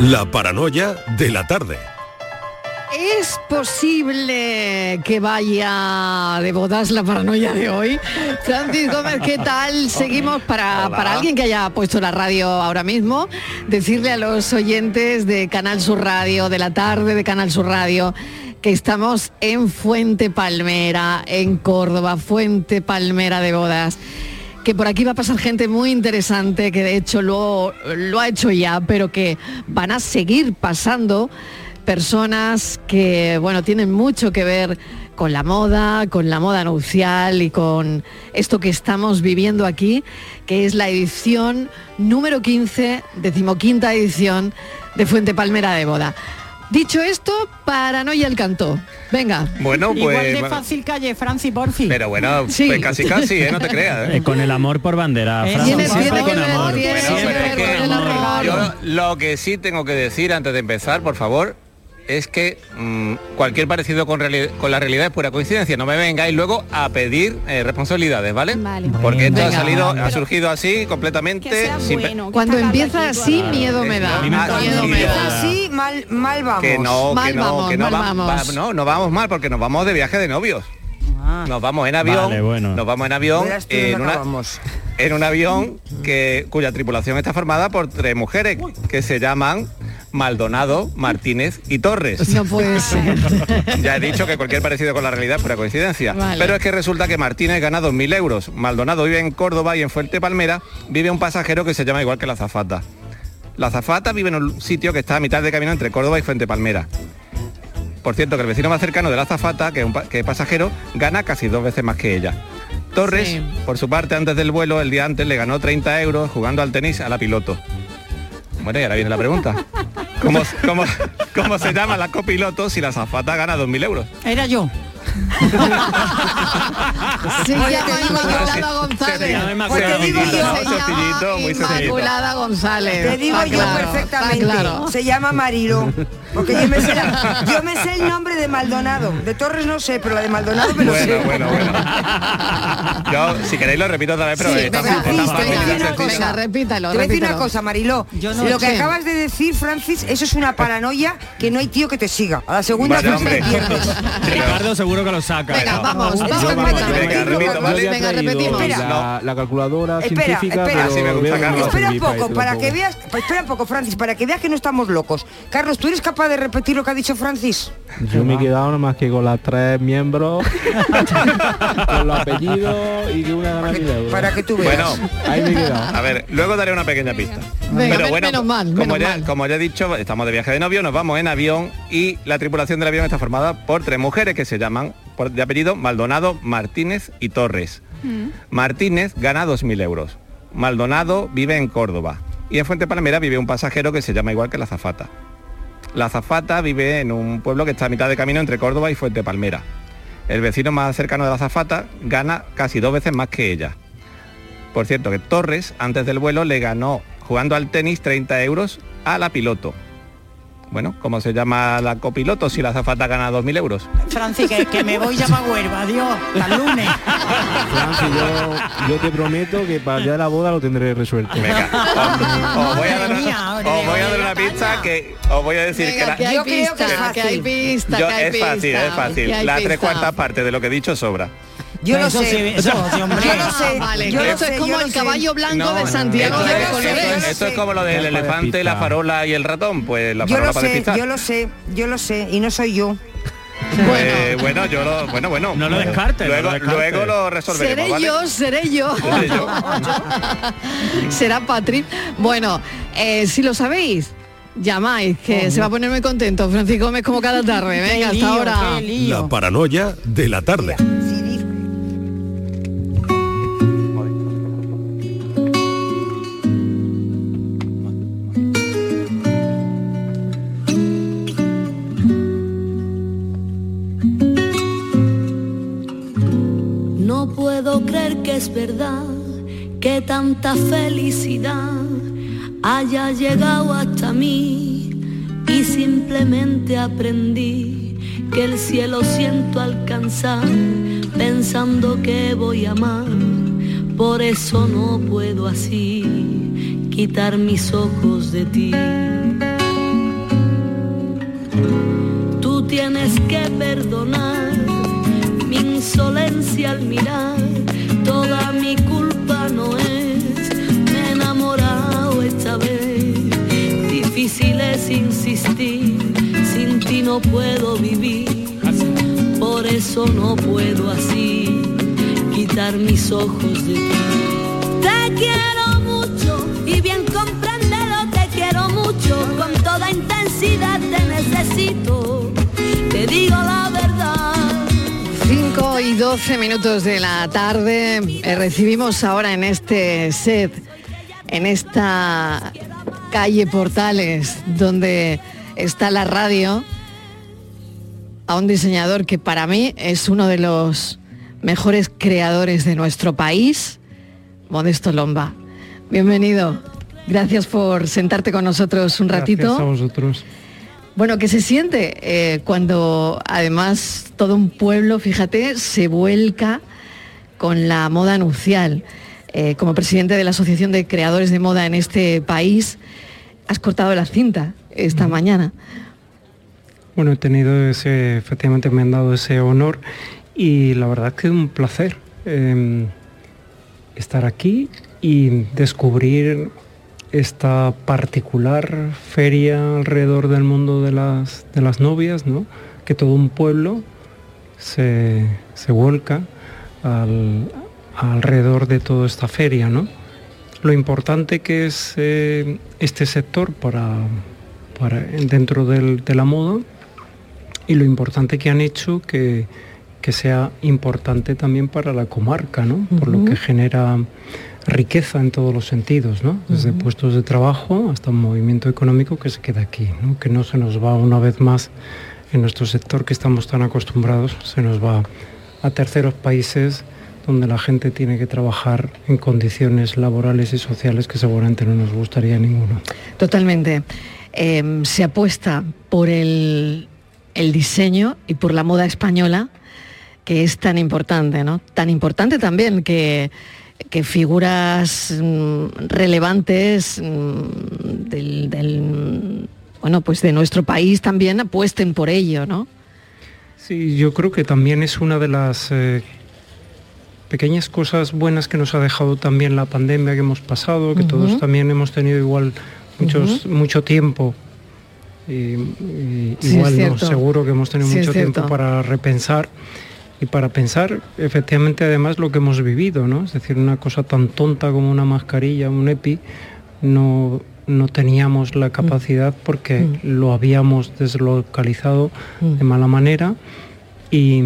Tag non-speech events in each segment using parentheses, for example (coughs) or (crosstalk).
La paranoia de la tarde. ¿Es posible que vaya de bodas la paranoia de hoy? Francis Gómez, ¿qué tal? Seguimos para, para alguien que haya puesto la radio ahora mismo, decirle a los oyentes de Canal Sur Radio, de la tarde de Canal Sur Radio, que estamos en Fuente Palmera, en Córdoba, Fuente Palmera de bodas que por aquí va a pasar gente muy interesante, que de hecho lo, lo ha hecho ya, pero que van a seguir pasando personas que, bueno, tienen mucho que ver con la moda, con la moda nupcial y con esto que estamos viviendo aquí, que es la edición número 15, decimoquinta edición de Fuente Palmera de Boda. Dicho esto, paranoia el canto. Venga. Bueno, pues... Igual de fácil calle, Franci, porfi. Pero bueno, Sí. pues casi casi, ¿eh? No te creas. ¿eh? (laughs) Eh, con el amor por bandera, Fran, tiene- siempre tiene con que ver, amor. tiene Bueno, lo que sí tengo que decir antes de empezar, por favor, es que mm, cualquier parecido con, la realidad es pura coincidencia. No me vengáis luego a pedir eh, responsabilidades, ¿vale? Vale. Porque esto Venga. ha salido, ha surgido así Que completamente. sea sin pe- bueno. que Cuando empieza así, miedo me da. Miedo me Miedo. da. así, mal, mal vamos. Que no, Mal que no, vamos, que no, mal va- vamos. va- no, no vamos mal porque nos vamos de viaje de novios. Ah. Nos vamos en avión, Vale, bueno. nos vamos en avión una- en un avión que cuya tripulación está formada por tres mujeres que se llaman Maldonado, Martínez y Torres. No puede ser. (laughs) Ya he dicho que cualquier parecido con la realidad es pura coincidencia. Vale. Pero es que resulta que Martínez gana 2.000 euros. Maldonado vive en Córdoba y en Fuerte Palmera vive un pasajero que se llama igual que la azafata. La azafata vive en un sitio que está a mitad de camino entre Córdoba y Fuente Palmera. Por cierto, que el vecino más cercano de la azafata, que es un pa- que es pasajero, gana casi dos veces más que ella. Torres, Sí. por su parte, antes del vuelo, el día antes, le ganó 30 euros jugando al tenis a la piloto. Bueno, y ahora viene la pregunta. (laughs) ¿Cómo, cómo, cómo se llama la copiloto si la azafata gana 2.000 euros? Era yo. (laughs) Te digo yo, Inmaculada González. Pues te digo yo, Se llama. Inmaculada González. Te digo yo claro, perfectamente. Se llama Marilo. Porque yo me, sé, yo me sé el nombre de Maldonado. De Torres no sé, pero la de Maldonado me lo Bueno, sé. bueno, bueno. Yo, si queréis, lo repito otra vez, pero Sí, está, venga, está Francis, fácil, te voy a está decir una sencillo. Venga, repítalo, Te voy a decir una repítalo. cosa, Mariló. Yo no lo que sé. acabas de decir, Francis, eso es una paranoia que no hay tío que te siga. A la segunda hombre. te pierdes. (laughs) Ricardo seguro que lo saca. Venga, ¿no? vamos, vamos, repítalo. repito, Venga, repito, ¿vale? Venga, repetimos. La, la calculadora Espera, científica, espera. pero Así me gusta, veo que no Carlos. va a Espera un poco, para que veas, espera un poco, Francis, para que veas que no estamos locos. Carlos, ¿tú eres capaz de repetir lo que ha dicho Francis? Yo me he quedado nada más que con las tres miembros, (laughs) con los apellidos y que una gana mil euros. Para que tú veas. Bueno, Ahí me he quedado. a ver, luego daré una pequeña pista. Venga, Pero bueno, menos mal, como, menos ya, mal. como ya he dicho, estamos de viaje de novio, nos vamos en avión y la tripulación del avión está formada por tres mujeres que se llaman, por, de apellido, Maldonado, Martínez y Torres. Martínez gana 2.000 euros. Maldonado vive en Córdoba. Y en Fuente Palmera vive un pasajero que se llama igual que la azafata. La azafata vive en un pueblo que está a mitad de camino entre Córdoba y Fuente Palmera. El vecino más cercano de la azafata gana casi dos veces más que ella. Por cierto, que Torres, antes del vuelo, le ganó jugando al tenis 30 euros a la piloto. Bueno, ¿cómo se llama la copiloto si la azafata gana 2.000 euros? Franci, que, que me voy ya para Huelva. Adiós. Hasta el lunes. Francis, yo, yo te prometo que para de la boda lo tendré resuelto. Venga, os, os voy a dar, una, os voy a dar una pista que os voy a decir Venga, que la, que hay Yo creo que es pista, que hay fácil. pista, yo- que hay es fácil, pista, es fácil. La tres cuartas partes de lo que he dicho sobra. Yo lo Eso sé. sí, eso sí, (laughs) hombre. Yo lo sé. Ah, yo sé, es como el caballo blanco No, de no, Santiago esto, de esto- colores. lo esto es como lo del elefante, la farola y el ratón, pues la Yo farola lo para sé, despistar. yo lo sé, yo lo sé. Y no soy yo. Pues, bueno, yo lo, bueno, bueno. No lo descartes, no Luego, lo descartes. luego lo resolveremos, Seré ¿vale? yo, seré yo. (laughs) Seré yo. (laughs) Será Patrick. Bueno, eh, si lo sabéis, llamáis, que se va a poner muy contento. Francisco Gómez como cada tarde. Venga, hasta lío, ahora. La paranoia de la tarde. Que tanta felicidad haya llegado hasta mí y simplemente aprendí que el cielo siento alcanzar pensando que voy a amar. Por eso no puedo así quitar mis ojos de ti. tienes que perdonar mi insolencia al mirar. Toda mi culpa no es, me he enamorado esta vez. Difícil es insistir, sin ti no puedo vivir. Por eso no puedo así quitar mis ojos de ti. Te quiero mucho y bien compréndelo, te quiero mucho. Con toda intensidad te necesito, te digo la verdad. 5 y 12 minutos de la tarde. Eh, recibimos ahora en este set, en esta calle Portales, donde está la radio, a un diseñador que para mí es uno de los mejores creadores de nuestro país, Modesto Lomba. Bienvenido. Gracias por sentarte con nosotros un ratito. Gracias a vosotros. Bueno, ¿qué se siente eh, cuando además todo un pueblo, fíjate, se vuelca con la moda nupcial? Eh, como presidente de la Asociación de Creadores de Moda en este país, has cortado la cinta esta mañana. Bueno, he tenido ese, efectivamente me han dado ese honor y la verdad que es un placer eh, estar aquí y descubrir esta particular feria alrededor del mundo de las, de las novias, ¿no? que todo un pueblo se, se vuelca al- alrededor de toda esta feria. ¿no? Lo importante que es eh, este sector para, para- dentro del- de la moda y lo importante que han hecho que, que sea importante también para la comarca, ¿no? por lo que genera riqueza en todos los sentidos, ¿no? desde puestos de trabajo hasta un movimiento económico que se queda aquí, ¿no? que no se nos va una vez más en nuestro sector que estamos tan acostumbrados, se nos va a terceros países donde la gente tiene que trabajar en condiciones laborales y sociales que seguramente no nos gustaría a ninguno. Totalmente. Eh, se apuesta por el, el diseño y por la moda española, que es tan importante, ¿no? Tan importante también que, que figuras mm, relevantes mm, del, del, bueno, pues de nuestro país también apuesten por ello, ¿no? Sí, yo creo que también es una de las eh, pequeñas cosas buenas que nos ha dejado también la pandemia que hemos pasado, que todos también hemos tenido igual muchos, mucho tiempo. Y, y Sí, es igual no, seguro que hemos tenido Sí, mucho tiempo para repensar y para pensar efectivamente además lo que hemos vivido, ¿no? Es decir, una cosa tan tonta como una mascarilla, un EPI, no, no teníamos la capacidad porque lo habíamos deslocalizado de mala manera y,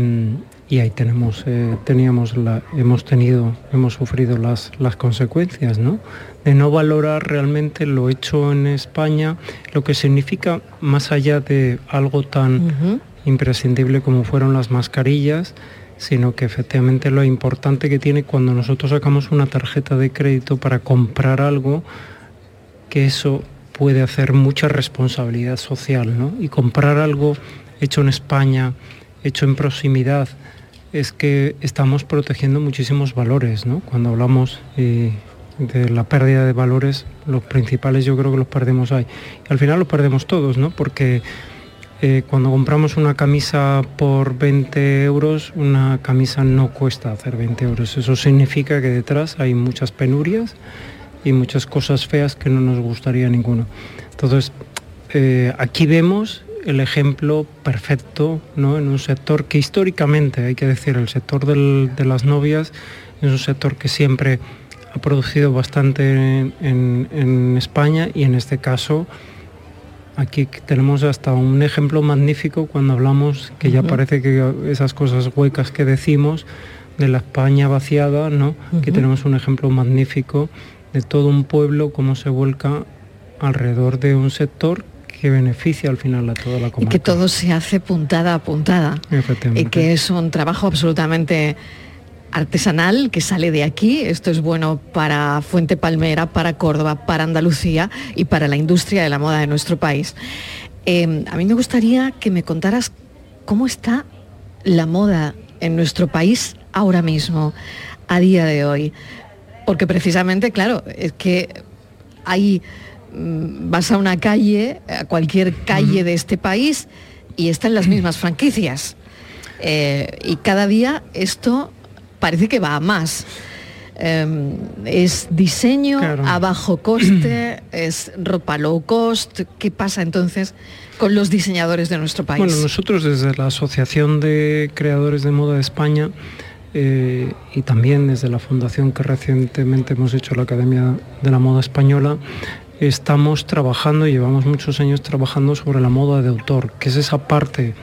y ahí tenemos, eh, teníamos la, hemos tenido, hemos sufrido las, las consecuencias, ¿no? De no valorar realmente lo hecho en España, lo que significa más allá de algo tan imprescindible como fueron las mascarillas, sino que efectivamente lo importante que tiene cuando nosotros sacamos una tarjeta de crédito para comprar algo, que eso puede hacer mucha responsabilidad social, ¿no? Y comprar algo hecho en España, hecho en proximidad, es que estamos protegiendo muchísimos valores, ¿no? Cuando hablamos eh, de la pérdida de valores, los principales yo creo que los perdemos ahí. Y al final los perdemos todos, ¿no? Porque eh, cuando compramos una camisa por 20 euros, una camisa no cuesta hacer 20 euros. Eso significa que detrás hay muchas penurias y muchas cosas feas que no nos gustaría ninguno. Entonces, eh, aquí vemos el ejemplo perfecto ¿no? en un sector que históricamente, hay que decir, el sector del- de las novias es un sector que siempre ha producido bastante en España y en este caso aquí tenemos hasta un ejemplo magnífico cuando hablamos que ya parece que esas cosas huecas que decimos de la España vaciada, ¿no? Que tenemos un ejemplo magnífico de todo un pueblo cómo se vuelca alrededor de un sector que beneficia al final a toda la Y comarca. que todo se hace puntada a puntada. Y que es un trabajo absolutamente artesanal que sale de aquí. Esto es bueno para Fuente Palmera, para Córdoba, para Andalucía y para la industria de la moda de nuestro país. Eh, a mí me gustaría que me contaras cómo está la moda en nuestro país ahora mismo, a día de hoy. Porque precisamente, claro, es que hay, mm, vas a una calle, a cualquier calle de este país, y está en las mismas franquicias. Eh, y cada día esto parece que va a más. Em, es diseño Claro. a bajo coste, (clears throat) es ropa low cost. ¿Qué pasa entonces con los diseñadores de nuestro país? Bueno, nosotros desde la Asociación de Creadores de Moda de España eh, y también desde la fundación que recientemente hemos hecho la Academia de la Moda Española, estamos trabajando, llevamos muchos años trabajando sobre la moda de autor, que es esa parte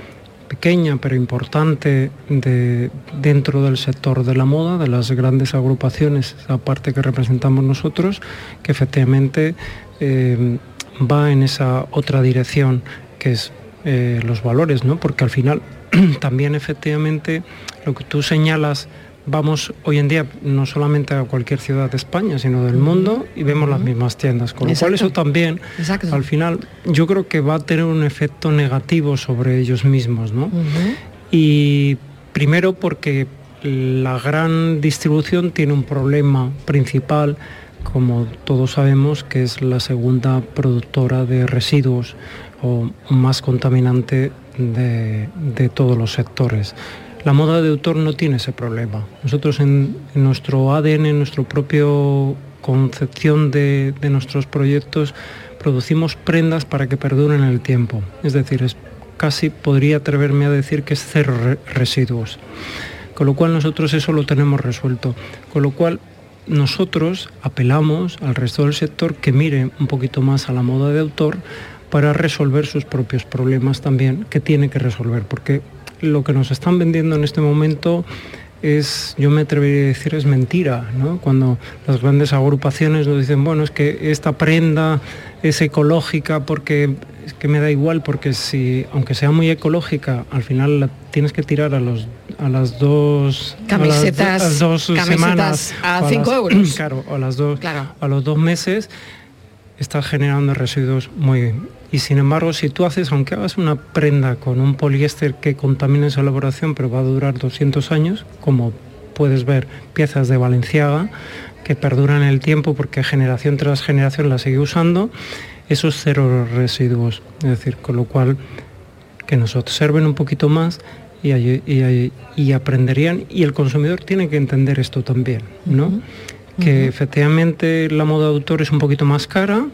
pequeña pero importante de, dentro del sector de la moda, de las grandes agrupaciones, esa parte que representamos nosotros, que efectivamente eh, va en esa otra dirección, que es eh, los valores, ¿no? Porque al final (clears throat) también efectivamente lo que tú señalas, vamos hoy en día no solamente a cualquier ciudad de España, sino del mundo y vemos las mismas tiendas, con lo cual eso también Exacto. al final yo creo que va a tener un efecto negativo sobre ellos mismos, ¿no? Y primero porque la gran distribución tiene un problema principal, como todos sabemos, que es la segunda productora de residuos o más contaminante de, de todos los sectores. La moda de autor no tiene ese problema. Nosotros en, nuestro ADN, en nuestro propio concepción de, nuestros proyectos, producimos prendas para que perduren el tiempo. Es decir, es casi podría atreverme a decir que es cero re- residuos. Con lo cual nosotros eso lo tenemos resuelto. Con lo cual nosotros apelamos al resto del sector que mire un poquito más a la moda de autor para resolver sus propios problemas también que tiene que resolver. Porque lo que nos están vendiendo en este momento es, yo me atrevería a decir, es mentira, ¿no? Cuando las grandes agrupaciones nos dicen, bueno, es que esta prenda es ecológica porque es que me da igual, porque si, aunque sea muy ecológica, al final la tienes que tirar a los a las dos a las- Camisetas- a las dos camisetas semanas a o cinco las- euros. (clears throat) Claro, a las dos Claro. a los dos meses estás generando residuos muy. Y sin embargo, si tú haces, aunque hagas una prenda con un poliéster que contamina esa elaboración, pero va a durar 200 años, como puedes ver, piezas de Valenciaga que perduran el tiempo porque generación tras generación la sigue usando, esos cero residuos. Es decir, con lo cual que nos observen un poquito más y, aprenderían, y el consumidor tiene que entender esto también, ¿no? Que efectivamente la moda de autor es un poquito más cara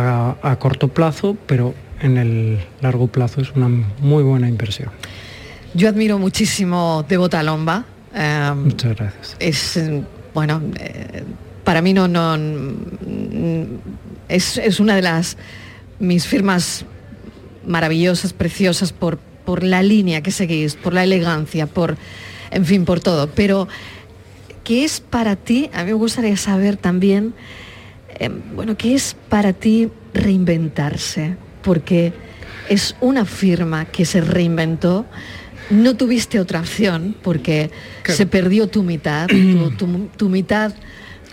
a, a corto plazo, pero en el largo plazo es una muy buena inversión. Yo admiro muchísimo Devota Lomba. em, Muchas gracias. es bueno eh, para mí no no es, es una de las mis firmas maravillosas preciosas por por la línea que seguís por la elegancia por en fin por todo pero qué es para ti a mí me gustaría saber también eh, bueno qué es para ti reinventarse porque es una firma que se reinventó no tuviste otra opción porque Claro. se perdió tu mitad, tu, tu- tu mitad,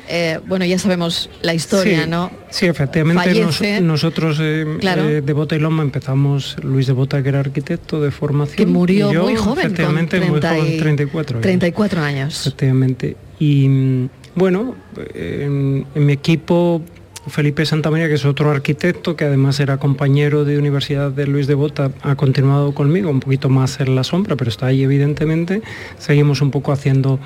eh, bueno, ya sabemos la historia, sí, ¿no? Sí, efectivamente nos- nosotros eh, Claro. eh, de Bota y Loma empezamos, Luis de Bota que era arquitecto de formación. Que murió y yo, muy joven, con Efectivamente, muy 30 y- joven, 34 años. 34 años. Efectivamente. Y mm, bueno, en, en mi equipo Felipe Santamaría, que es otro arquitecto, que además era compañero de Universidad de Luis de Bota, ha continuado conmigo, un poquito más en la sombra, pero está ahí evidentemente. Seguimos un poco haciendo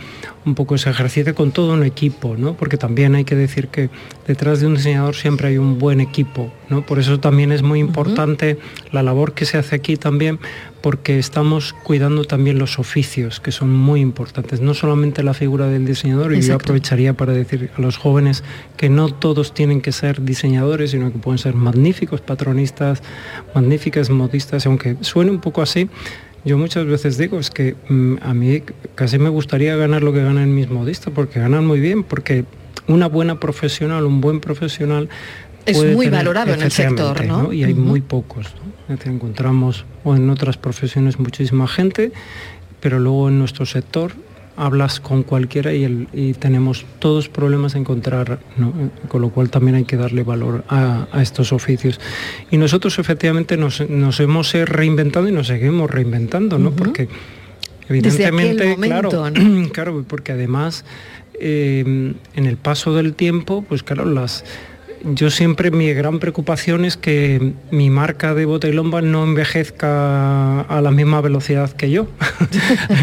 un poco ese ejercicio con todo un equipo, ¿no? Porque también hay que decir que detrás de un diseñador siempre hay un buen equipo, ¿no? Por eso también es muy importante la labor que se hace aquí también, porque estamos cuidando también los oficios, que son muy importantes, no solamente la figura del diseñador, y yo aprovecharía para decir a los jóvenes que no todos tienen que ser diseñadores, sino que pueden ser magníficos patronistas, magníficas modistas, y aunque suene un poco así, yo muchas veces digo, es que mm, a mí casi me gustaría ganar lo que ganan mis modistas, porque ganan muy bien, porque una buena profesional, un buen profesional... Es muy tener- valorado en el sector, ¿no? Y hay muy pocos. ¿no? Es decir, encontramos o en otras profesiones muchísima gente, pero luego en nuestro sector hablas con cualquiera y, el- y tenemos todos problemas a encontrar, ¿no? con lo cual también hay que darle valor a, a estos oficios. Y nosotros efectivamente nos, nos hemos eh, reinventado y nos seguimos reinventando, ¿no? Porque evidentemente, momento, claro, ¿no? (clears throat) claro, porque además eh, en el paso del tiempo, pues claro, las yo siempre mi gran preocupación es que mi marca de bota y lomba no envejezca a la misma velocidad que yo.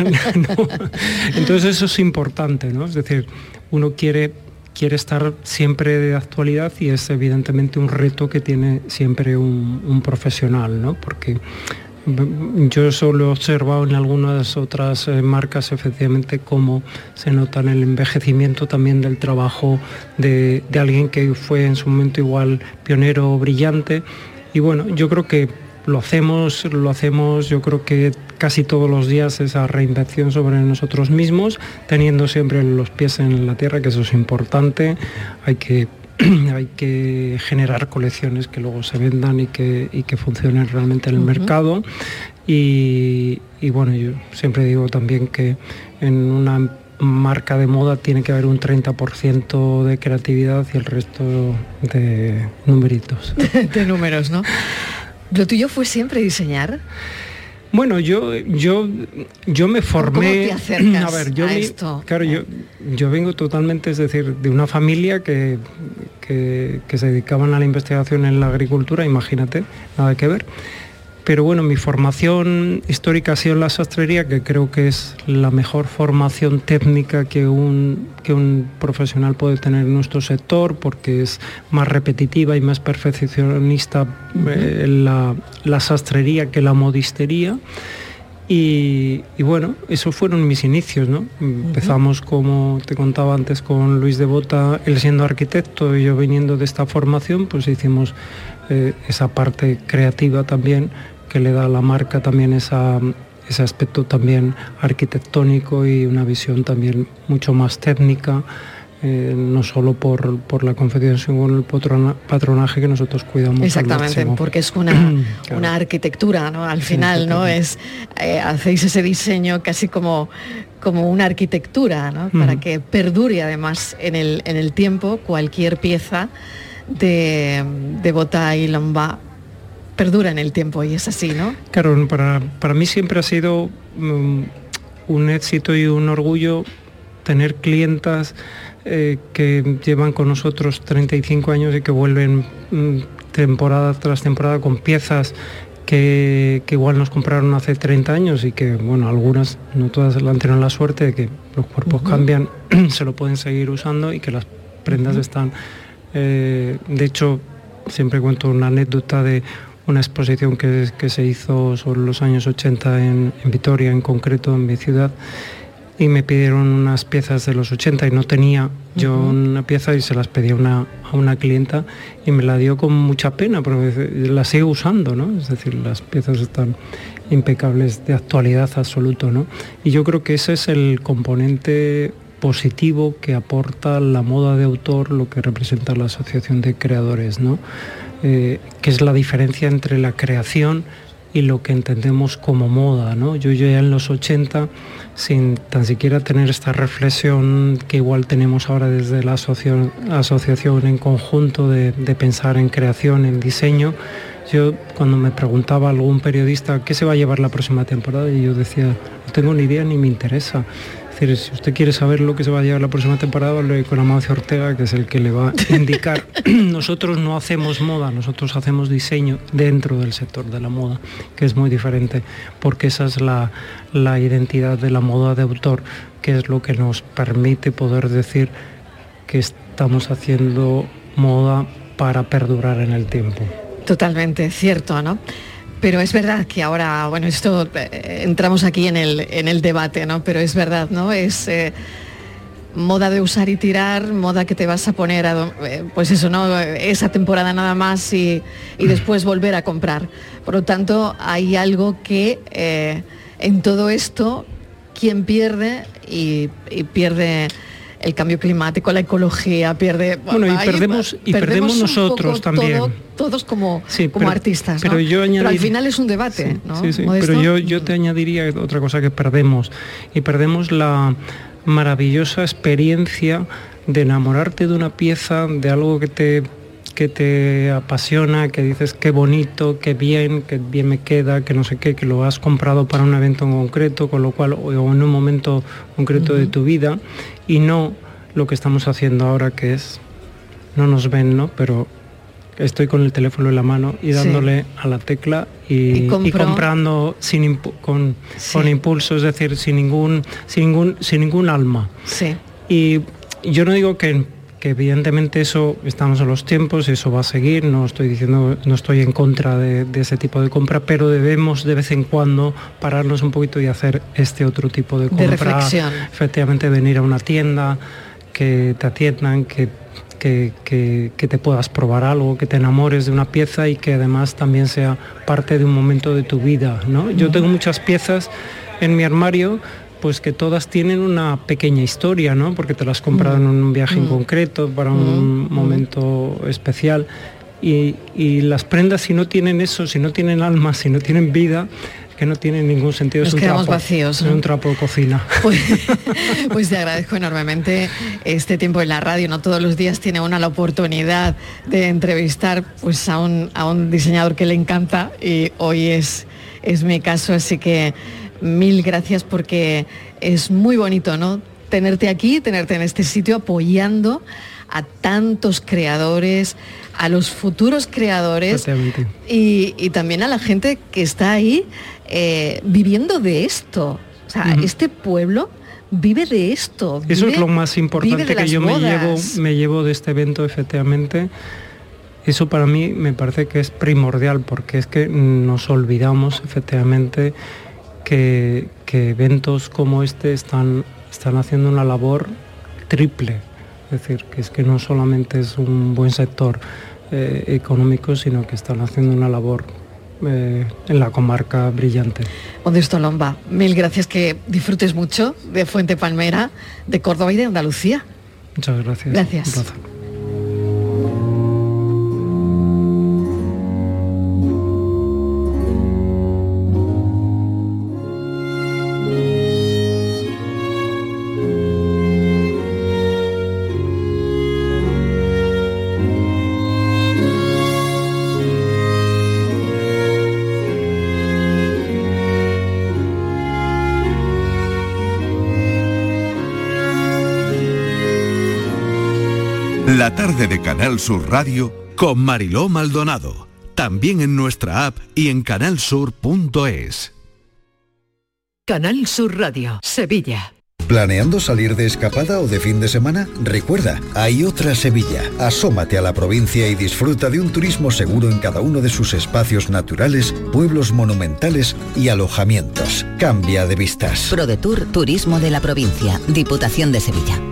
(laughs) Entonces eso es importante, ¿no? Es decir, uno quiere quiere estar siempre de actualidad y es evidentemente un reto que tiene siempre un, un profesional, ¿no? Porque yo solo he observado en algunas otras eh, marcas efectivamente cómo se nota en el envejecimiento también del trabajo de, alguien que fue en su momento igual pionero brillante. Y bueno, yo creo que lo hacemos, lo hacemos yo creo que casi todos los días esa reinvención sobre nosotros mismos, teniendo siempre los pies en la tierra, que eso es importante. Hay que (clears throat) hay que generar colecciones que luego se vendan y que, y que funcionen realmente en el mercado. Y, y bueno, yo siempre digo también que en una marca de moda tiene que haber un 30% de creatividad y el resto de numeritos. (laughs) de números, ¿no? ¿Lo tuyo fue siempre diseñar? Bueno, yo, yo, yo me formé. ¿Cómo te (clears throat) acercas a ver, yo a esto? claro, yo, yo vengo totalmente, es decir, de una familia que, que, que se dedicaban a la investigación en la agricultura, imagínate, nada que ver. Pero bueno, mi formación histórica ha sido en la sastrería, que creo que es la mejor formación técnica que un, que un profesional puede tener en nuestro sector, porque es más repetitiva y más perfeccionista eh, la, la sastrería que la modistería. Y, y bueno, esos fueron mis inicios, ¿no? Empezamos, como te contaba antes, con Luis de Bota, él siendo arquitecto y yo viniendo de esta formación, pues hicimos eh, esa parte creativa también, que le da a la marca también esa, ese aspecto también arquitectónico y una visión también mucho más técnica, eh, no solo por, por la confección, sino con el patrona- patronaje que nosotros cuidamos. Exactamente, porque es una, (clears throat) Claro. una arquitectura, ¿no? Al final, ¿no? Es eh, hacéis ese diseño casi como, como una arquitectura, ¿no? Para que perdure además en el, en el tiempo cualquier pieza de, de bota y lomba perdura en el tiempo y es así, ¿no? Claro, para, para mí siempre ha sido mm, un éxito y un orgullo tener clientas eh, que llevan con nosotros 35 años y que vuelven mm, temporada tras temporada con piezas que, que igual nos compraron hace 30 años y que, bueno, algunas, no todas han tenido la suerte de que los cuerpos cambian, (clears throat) se lo pueden seguir usando y que las prendas están... eh, de hecho, siempre cuento una anécdota de una exposición que, que se hizo sobre los años 80 en, en Vitoria, en concreto en mi ciudad, y me pidieron unas piezas de los 80 y no tenía yo una pieza y se las pedí a una, a una clienta y me la dio con mucha pena porque la sigo usando, ¿no? Es decir, las piezas están impecables de actualidad absoluto, ¿no? Y yo creo que ese es el componente positivo que aporta la moda de autor, lo que representa la asociación de creadores, ¿no? Eh, que es la diferencia entre la creación y lo que entendemos como moda. ¿no? Yo, ya en los 80, sin tan siquiera tener esta reflexión que igual tenemos ahora desde la asocio- asociación en conjunto de, de pensar en creación, en diseño, yo cuando me preguntaba algún periodista qué se va a llevar la próxima temporada, y yo decía, no tengo ni idea ni me interesa. Es decir, si usted quiere saber lo que se va a llevar la próxima temporada, hable con Amancio Ortega, que es el que le va a indicar. (coughs) nosotros no hacemos moda, nosotros hacemos diseño dentro del sector de la moda, que es muy diferente, porque esa es la, la identidad de la moda de autor, que es lo que nos permite poder decir que estamos haciendo moda para perdurar en el tiempo. Totalmente, cierto, ¿no? Pero es verdad que ahora, bueno, esto eh, entramos aquí en el, en el debate, ¿no? Pero es verdad, ¿no? Es eh, moda de usar y tirar, moda que te vas a poner, a, eh, pues eso, ¿no? Esa temporada nada más y, y después volver a comprar. Por lo tanto, hay algo que en todo esto, quien pierde y pierde el cambio climático, la ecología, pierde... Bueno, y perdemos- y perdemos nosotros también. todo- todos como, Sí, como pero- artistas, ¿no? pero yo al añadir- final es un debate, ¿no? Sí, sí, pero yo, yo te añadiría otra cosa que perdemos. Y perdemos la maravillosa experiencia de enamorarte de una pieza, de algo que te que te apasiona, que dices qué bonito, qué bien, qué bien me queda, que no sé qué, que lo has comprado para un evento en concreto, con lo cual, o en un momento concreto de tu vida, y no lo que estamos haciendo ahora, que es no nos ven, ¿no? Pero estoy con el teléfono en la mano y Sí. dándole a la tecla y, Y y comprando sin impu- con, Sí. con impulso, es decir, sin ningún, sin ningún, sin ningún alma. Sí. Y yo no digo que, que evidentemente eso, estamos en los tiempos, eso va a seguir, no estoy diciendo, no estoy en contra de, de ese tipo de compra, pero debemos de vez en cuando pararnos un poquito y hacer este otro tipo de De compra. reflexión. Efectivamente, venir a una tienda, que te atiendan, que, que, que- que te puedas probar algo, que te enamores de una pieza y que además también sea parte de un momento de tu vida. ¿no? Yo tengo muchas piezas en mi armario pues que todas tienen una pequeña historia, ¿no? Porque te las has comprado en un viaje en concreto, para un momento especial. Y, y las prendas si no tienen eso, si no tienen alma, si no tienen vida, que no tienen ningún sentido. Nos es un quedamos trapo, vacíos, es un trapo de cocina. Pues, (laughs) pues te agradezco enormemente este tiempo en la radio. No todos los días tiene una la oportunidad de entrevistar pues, a, un, a un diseñador que le encanta y hoy es, es mi caso. Así que mil gracias porque es muy bonito ¿no? tenerte aquí, tenerte en este sitio apoyando a tantos creadores, a los futuros creadores y, y también a la gente que está ahí eh, viviendo de esto. O sea, este pueblo vive de esto. Eso es lo más importante que yo me llevo, bodas. me llevo de este evento, efectivamente. Eso para mí me parece que es primordial, porque es que nos olvidamos, efectivamente, que, que eventos como este están, están haciendo una labor triple. Es decir, que es que no solamente es un buen sector eh, económico, sino que están haciendo una labor eh, en la comarca brillante. Modesto Lomba, mil gracias, que disfrutes mucho de Fuente Palmera, de Córdoba y de Andalucía. Muchas gracias. Gracias. Tarde de Canal Sur Radio con Mariló Maldonado. También en nuestra app y en canalsur.es. Canal Sur Radio, Sevilla. ¿Planeando salir de escapada o de fin de semana? Recuerda, hay otra Sevilla. Asómate a la provincia y disfruta de un turismo seguro en cada uno de sus espacios naturales, pueblos monumentales y alojamientos. Cambia de vistas. ProDetour Turismo de la Provincia, Diputación de Sevilla.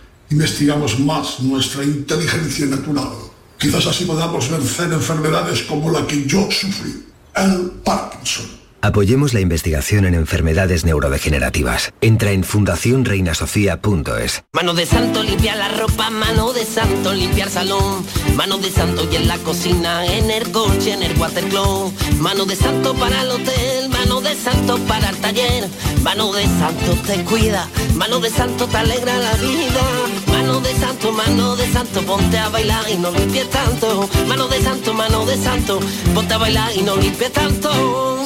investigamos más nuestra inteligencia natural, quizás así podamos vencer enfermedades como la que yo sufrí, el Parkinson. Apoyemos la investigación en enfermedades neurodegenerativas. Entra en fundacionreinasofía.es. Mano de santo limpia la ropa, mano de santo limpiar salón, mano de santo y en la cocina, en el coche, en el watercloak, mano de santo para el hotel, mano de santo para el taller, mano de santo te cuida, mano de santo te alegra la vida, mano de santo, mano de santo, ponte a bailar y no limpies tanto, mano de santo, mano de santo, ponte a bailar y no limpies tanto.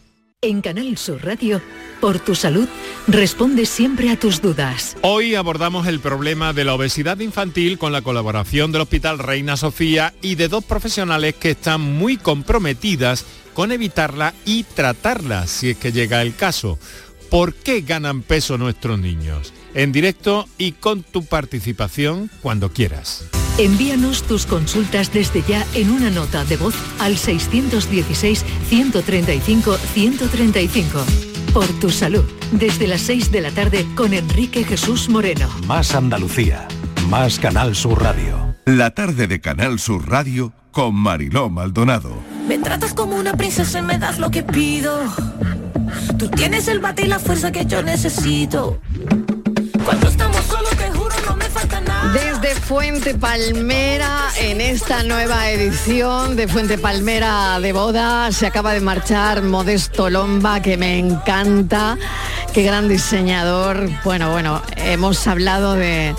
En Canal Sur Radio, por tu salud, responde siempre a tus dudas. Hoy abordamos el problema de la obesidad infantil con la colaboración del Hospital Reina Sofía y de dos profesionales que están muy comprometidas con evitarla y tratarla si es que llega el caso. ¿Por qué ganan peso nuestros niños? En directo y con tu participación cuando quieras. Envíanos tus consultas desde ya en una nota de voz al 616-135-135. Por tu salud, desde las 6 de la tarde con Enrique Jesús Moreno. Más Andalucía, más Canal Sur Radio. La tarde de Canal Sur Radio con Mariló Maldonado. Me tratas como una princesa y me das lo que pido. Tú tienes el bate y la fuerza que yo necesito. Fuente Palmera, en esta nueva edición de Fuente Palmera de boda, se acaba de marchar Modesto Lomba, que me encanta. Qué gran diseñador. Bueno, bueno, hemos hablado de,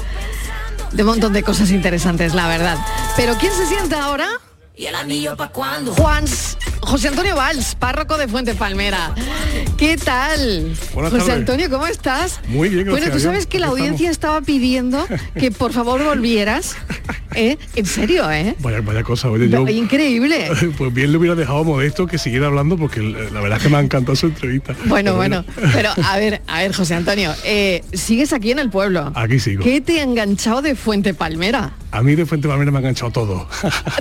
de un montón de cosas interesantes, la verdad. Pero ¿quién se sienta ahora? ¿Y el anillo pa' cuándo? Juan José Antonio Valls, párroco de Fuente Palmera. ¿Qué tal? Buenas José tardes. Antonio, ¿cómo estás? Muy bien, Bueno, tú sabes que la audiencia estaba pidiendo que por favor volvieras. ¿Eh? En serio, ¿eh? Vaya, vaya cosa, oye, yo... Increíble. (laughs) Pues bien le hubiera dejado a Modesto que siguiera hablando porque la verdad es que me ha encantado su entrevista. Bueno, bueno, pero a ver, a ver, José Antonio, eh, sigues aquí en el pueblo. Aquí sigo. ¿Qué te ha enganchado de Fuente Palmera? A mí de Fuente Palmera me ha enganchado todo.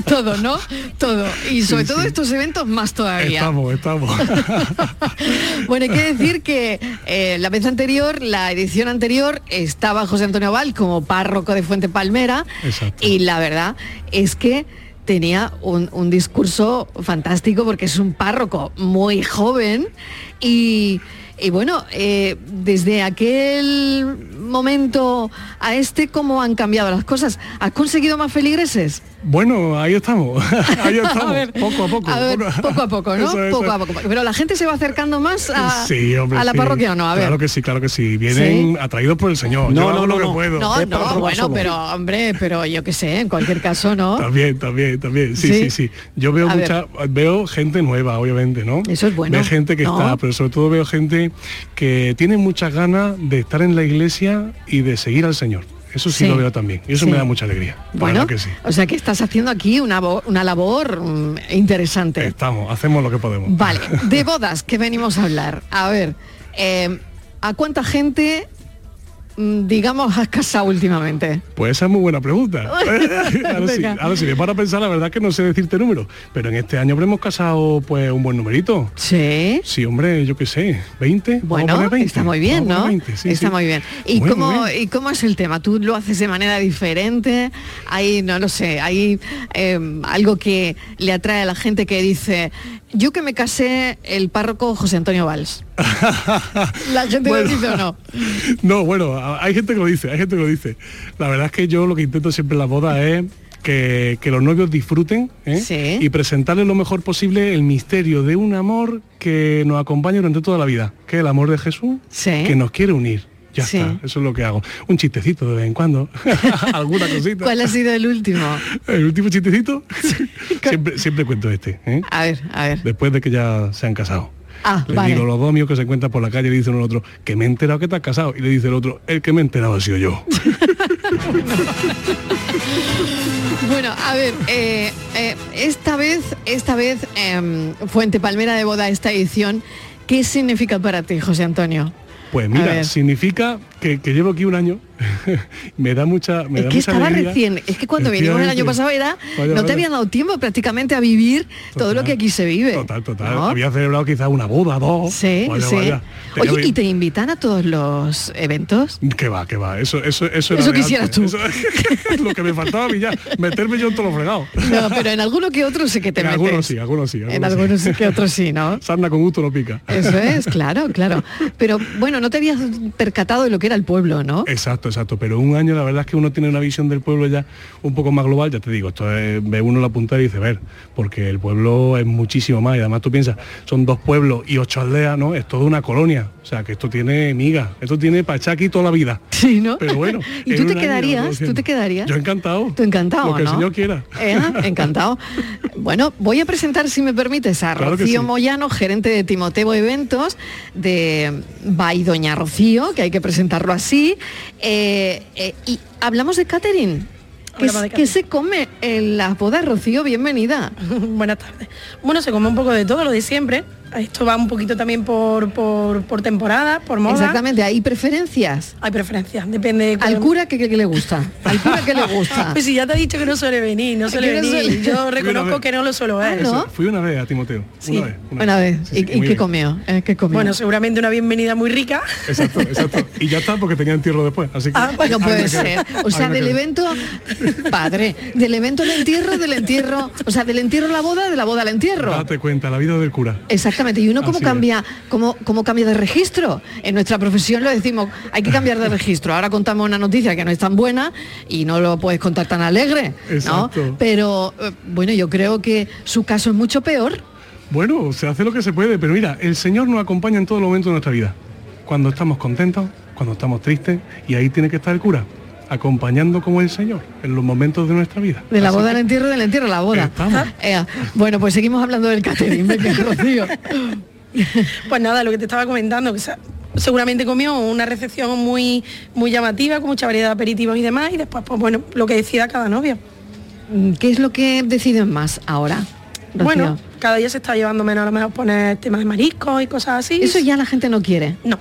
Todo, ¿no? Todo. Y sobre Sí, todo sí. estos eventos más todavía. Estamos, estamos. (laughs) Bueno, hay que decir que eh, la vez anterior, la edición anterior, estaba José Antonio Val como párroco de Fuente Palmera Exacto. y la verdad es que tenía un, un discurso fantástico porque es un párroco muy joven y, y bueno, eh, desde aquel momento a este, ¿cómo han cambiado las cosas? ¿Has conseguido más feligreses? Bueno, ahí estamos. (laughs) ahí (laughs) estamos. A ver, poco a poco. A ver, poco a poco, ¿no? (laughs) Eso, eso. Poco a poco. Pero la gente se va acercando más a, Sí, hombre, a la sí. parroquia o no, a ver. Claro que sí, claro que sí. Vienen atraídos por el Señor. Yo hago lo que puedo. No, no, bueno, pero hombre, pero yo qué sé, en cualquier caso, ¿no? También, también, también. Sí, Sí. sí, sí. Yo veo A mucha, veo gente nueva, obviamente, ¿no? Eso es bueno. Veo gente que No. está, pero sobre todo veo gente que tiene muchas ganas de estar en la iglesia y de seguir al Señor. Eso sí, Sí. lo veo también. Y eso Sí. me da mucha alegría. Bueno, que sí. o sea que estás haciendo aquí una, una labor mm, interesante. Estamos, hacemos lo que podemos. Vale, de (laughs) bodas que venimos a hablar. A ver, eh, ¿a cuánta gente, digamos, has casado últimamente? Pues esa es muy buena pregunta. ahora, sí, ahora sí, para pensar, la verdad que no sé decirte número, pero en este año habremos casado pues un buen numerito. Sí. Sí, hombre, yo qué sé, 20. Vamos a Bueno, poner 20. está muy bien, ¿no? poner 20, sí, está sí. muy bien. ¿Y, Muy, cómo, muy bien. ¿Y cómo es el tema? ¿Tú lo haces de manera diferente? Hay, no lo sé, hay eh, algo que le atrae a la gente que dice, yo que me casé el párroco José Antonio Valls. (laughs) ¿La gente Bueno. lo dice o no? (laughs) No, bueno, hay gente que lo dice, hay gente que lo dice. La verdad es que yo lo que intento siempre en la boda es que, que los novios disfruten ¿eh? y presentarles lo mejor posible el misterio de un amor que nos acompaña durante toda la vida, que es el amor de Jesús, que nos quiere unir. Ya Sí. está, eso es lo que hago. Un chistecito de vez en cuando, (laughs) alguna cosita. ¿Cuál ha sido el último? El último chistecito, siempre, siempre cuento este. ¿eh? A ver, a ver. Después de que ya se han casado. Ah, Le vale. digo, los dos que se encuentran por la calle le dicen uno al otro, que me he enterado que te has casado. Y le dice el otro, el que me he enterado ha sido yo. (laughs) Bueno, a ver, eh, eh, esta vez, esta vez, em, Fuente Palmera de Boda, esta edición, ¿qué significa para ti, José Antonio? Pues mira, significa que, que llevo aquí un año. (laughs) me da mucha, me Es da que mucha estaba alegría. recién, es que cuando vinimos el año Efectivamente. pasado era, Vaya, no te vaya. había dado tiempo prácticamente a vivir todo lo que aquí se vive. Total, total. ¿no? Había celebrado quizás una boda, dos. Sí, Vaya, sí. vaya. Oye, ¿y te invitan a todos los eventos? Que va, que va. Eso, eso, eso, Eso quisieras tú. Eso- (laughs) lo que me faltaba a mí ya, meterme yo en todos los fregados. No, pero en alguno que otro sí que te En metes. algunos sí, algunos sí. En algunos sí que otros sí, ¿no? Sarna con gusto no pica. Eso es, claro, claro. Pero bueno, no te habías percatado de lo que era al pueblo, ¿no? Exacto, exacto. Pero un año la verdad es que uno tiene una visión del pueblo ya un poco más global, ya te digo, esto es, ve uno la punta y dice, ver, porque el pueblo es muchísimo más y además tú piensas, son dos pueblos y ocho aldeas, ¿no? Es toda una colonia. O sea que esto tiene miga, esto tiene aquí toda la vida. Sí, ¿no? Pero bueno. (laughs) ¿Y tú te quedarías? ¿Tú te quedarías? Yo encantado. Tú encantado, Lo que el señor quiera. (laughs) Eh, encantado. Bueno, voy a presentar, si me permites, a Claro Rocío sí. Moyano, gerente de Timoteo Eventos, de Bay Doña Rocío, que hay que así. Eh, eh, y hablamos de catering. ¿Qué, Hablamos de qué se come en las bodas, Rocío? Bienvenida. (laughs) Buenas tardes. Bueno, se come un poco de todo, lo de siempre. Esto va un poquito también por, por, por temporada, por moda. Exactamente, ¿hay preferencias? Hay preferencias, depende de ¿Al cura qué, qué- qué le gusta? ¿Al cura qué le gusta? (laughs) Pues si ya te he dicho que no suele venir, no suele Que no venir. suele- Yo reconozco que no lo suelo ver. Eso, Fui una vez a Timoteo. Una vez. Una vez. Sí, ¿Y, sí, y qué comió? Eh, ¿Qué comió? Bueno, seguramente una bienvenida muy rica. Exacto, exacto. Y ya está porque tenía entierro después. Así que. Ah, no Ahí puede ser. O sea, del evento, padre, del evento al entierro, del entierro, o sea, del entierro a la boda, de la boda al entierro. Date cuenta, la vida del cura. Exactamente. ¿Y uno cómo Así cambia, cómo, cómo cambia de registro? En nuestra profesión lo decimos, hay que cambiar de registro. Ahora contamos una noticia que no es tan buena y no lo puedes contar tan alegre. Pero eh, bueno, yo creo que su caso es mucho peor. Bueno, se hace lo que se puede, pero mira, el Señor nos acompaña en todos los momentos de nuestra vida. Cuando estamos contentos, cuando estamos tristes, y ahí tiene que estar el cura, acompañando como el Señor en los momentos de nuestra vida. De la Así boda que- al entierro, del entierro a la boda. Eh, bueno, pues seguimos hablando del catering. (laughs) Rocío. Pues nada, lo que te estaba comentando, que se- seguramente comió una recepción muy, muy llamativa, con mucha variedad de aperitivos y demás, y después, pues bueno, lo que decida cada novio. ¿Qué es lo que deciden más ahora? Rocío? Bueno, cada día se está llevando menos a lo mejor poner temas de mariscos y cosas así. Eso ya la gente no quiere. No.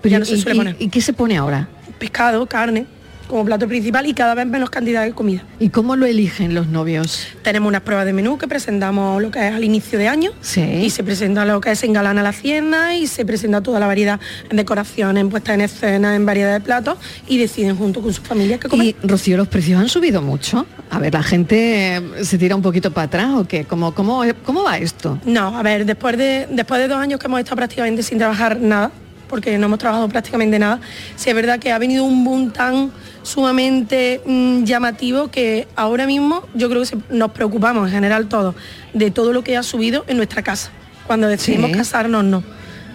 Pero ya no se ¿y- suele y- poner. ¿Y qué se pone ahora? Pescado, carne, como plato principal y cada vez menos cantidad de comida. ¿Y cómo lo eligen los novios? Tenemos unas pruebas de menú que presentamos lo que es al inicio de año Sí. y se presenta lo que es engalana la hacienda y se presenta toda la variedad en decoración, en puesta en escena, en variedad de platos y deciden junto con su familia qué comer. Y Rocío, los precios han subido mucho. A ver, la gente eh, se tira un poquito para atrás o qué? ¿Cómo, cómo, cómo va esto? No, a ver, después de, después de dos años que hemos estado prácticamente sin trabajar nada, porque no hemos trabajado prácticamente nada, sí es verdad que ha venido un boom tan sumamente mm, llamativo que ahora mismo yo creo que nos preocupamos en general todos de todo lo que ha subido en nuestra casa. Cuando decidimos Sí. casarnos, no.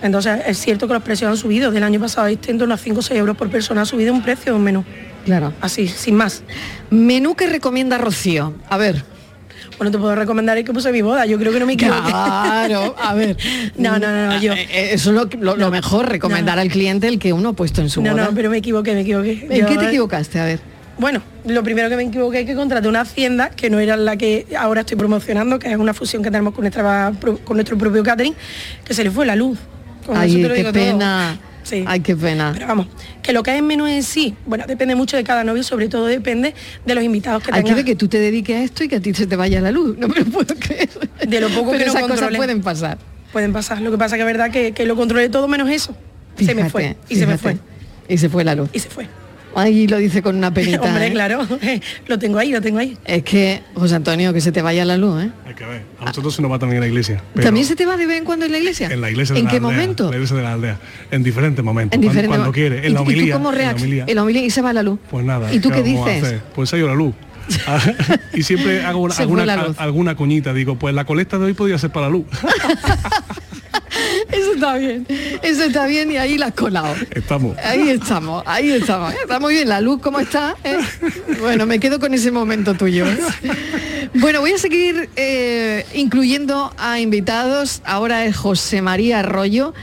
Entonces es cierto que los precios han subido. Del año pasado este en torno a 5 o 6 euros por persona ha subido un precio de un menú. Claro. Así, sin más. Menú que recomienda Rocío. A ver. Bueno, te puedo recomendar el que puse mi boda. Yo creo que no me equivoqué. Claro, a ver. (laughs) No, no, no, no, yo. Eh, Eso es lo, lo- lo mejor, recomendar al cliente el que uno ha puesto en su No, boda. no, pero me equivoqué, me equivoqué. ¿En Yo, qué te eh, equivocaste? A ver. Bueno, lo primero que me equivoqué es que contraté una hacienda que no era la que ahora estoy promocionando, que es una fusión que tenemos con, nuestra, con nuestro propio catering, que se le fue la luz. Con eso Ay, te lo qué digo todo. Sí. Ay, qué pena. Pero vamos, que lo que es menú en sí, bueno, depende mucho de cada novio, sobre todo depende de los invitados que Hay que tengas. que tú te dediques a esto y que a ti se te vaya la luz. No me lo puedo creer. De lo poco Pero que no esas cosas pueden pasar. Pueden pasar. Lo que pasa que es verdad que, que lo controlé todo menos eso. se me Fíjate, fue. Y se me fue. fíjate. Y se fue la luz. Y se fue. Ay, lo dice con una (laughs) penita. Hombre, ¿eh? claro. (laughs) lo tengo ahí, lo tengo ahí. Es que, José Antonio, que se te vaya la luz, ¿eh? Hay que ver. A nosotros se nos va también en la iglesia. pero ¿También se te va de vez en cuando en la iglesia? En la iglesia de ¿En la qué aldea, momento? En la iglesia de la aldea. En diferentes momentos. En cuando- diferentes cuando, mo- quiere. ¿Y- En la ¿Y tú homilía. cómo en la reaccionas? homilía. En la homilía y se va la luz. Pues nada. ¿Y tú qué dices? hacer? Pues se ha ido la luz. (laughs) y siempre hago una- alguna, alguna cuñita. Digo, pues la colecta de hoy podría ser para la luz. Eso está bien. Eso está bien y ahí la has colado. Estamos. Ahí estamos, ahí estamos. Está muy bien la luz, ¿cómo está? ¿Eh? Bueno, me quedo con ese momento tuyo. Bueno, voy a seguir eh, incluyendo a invitados. Ahora es José María Arroyo,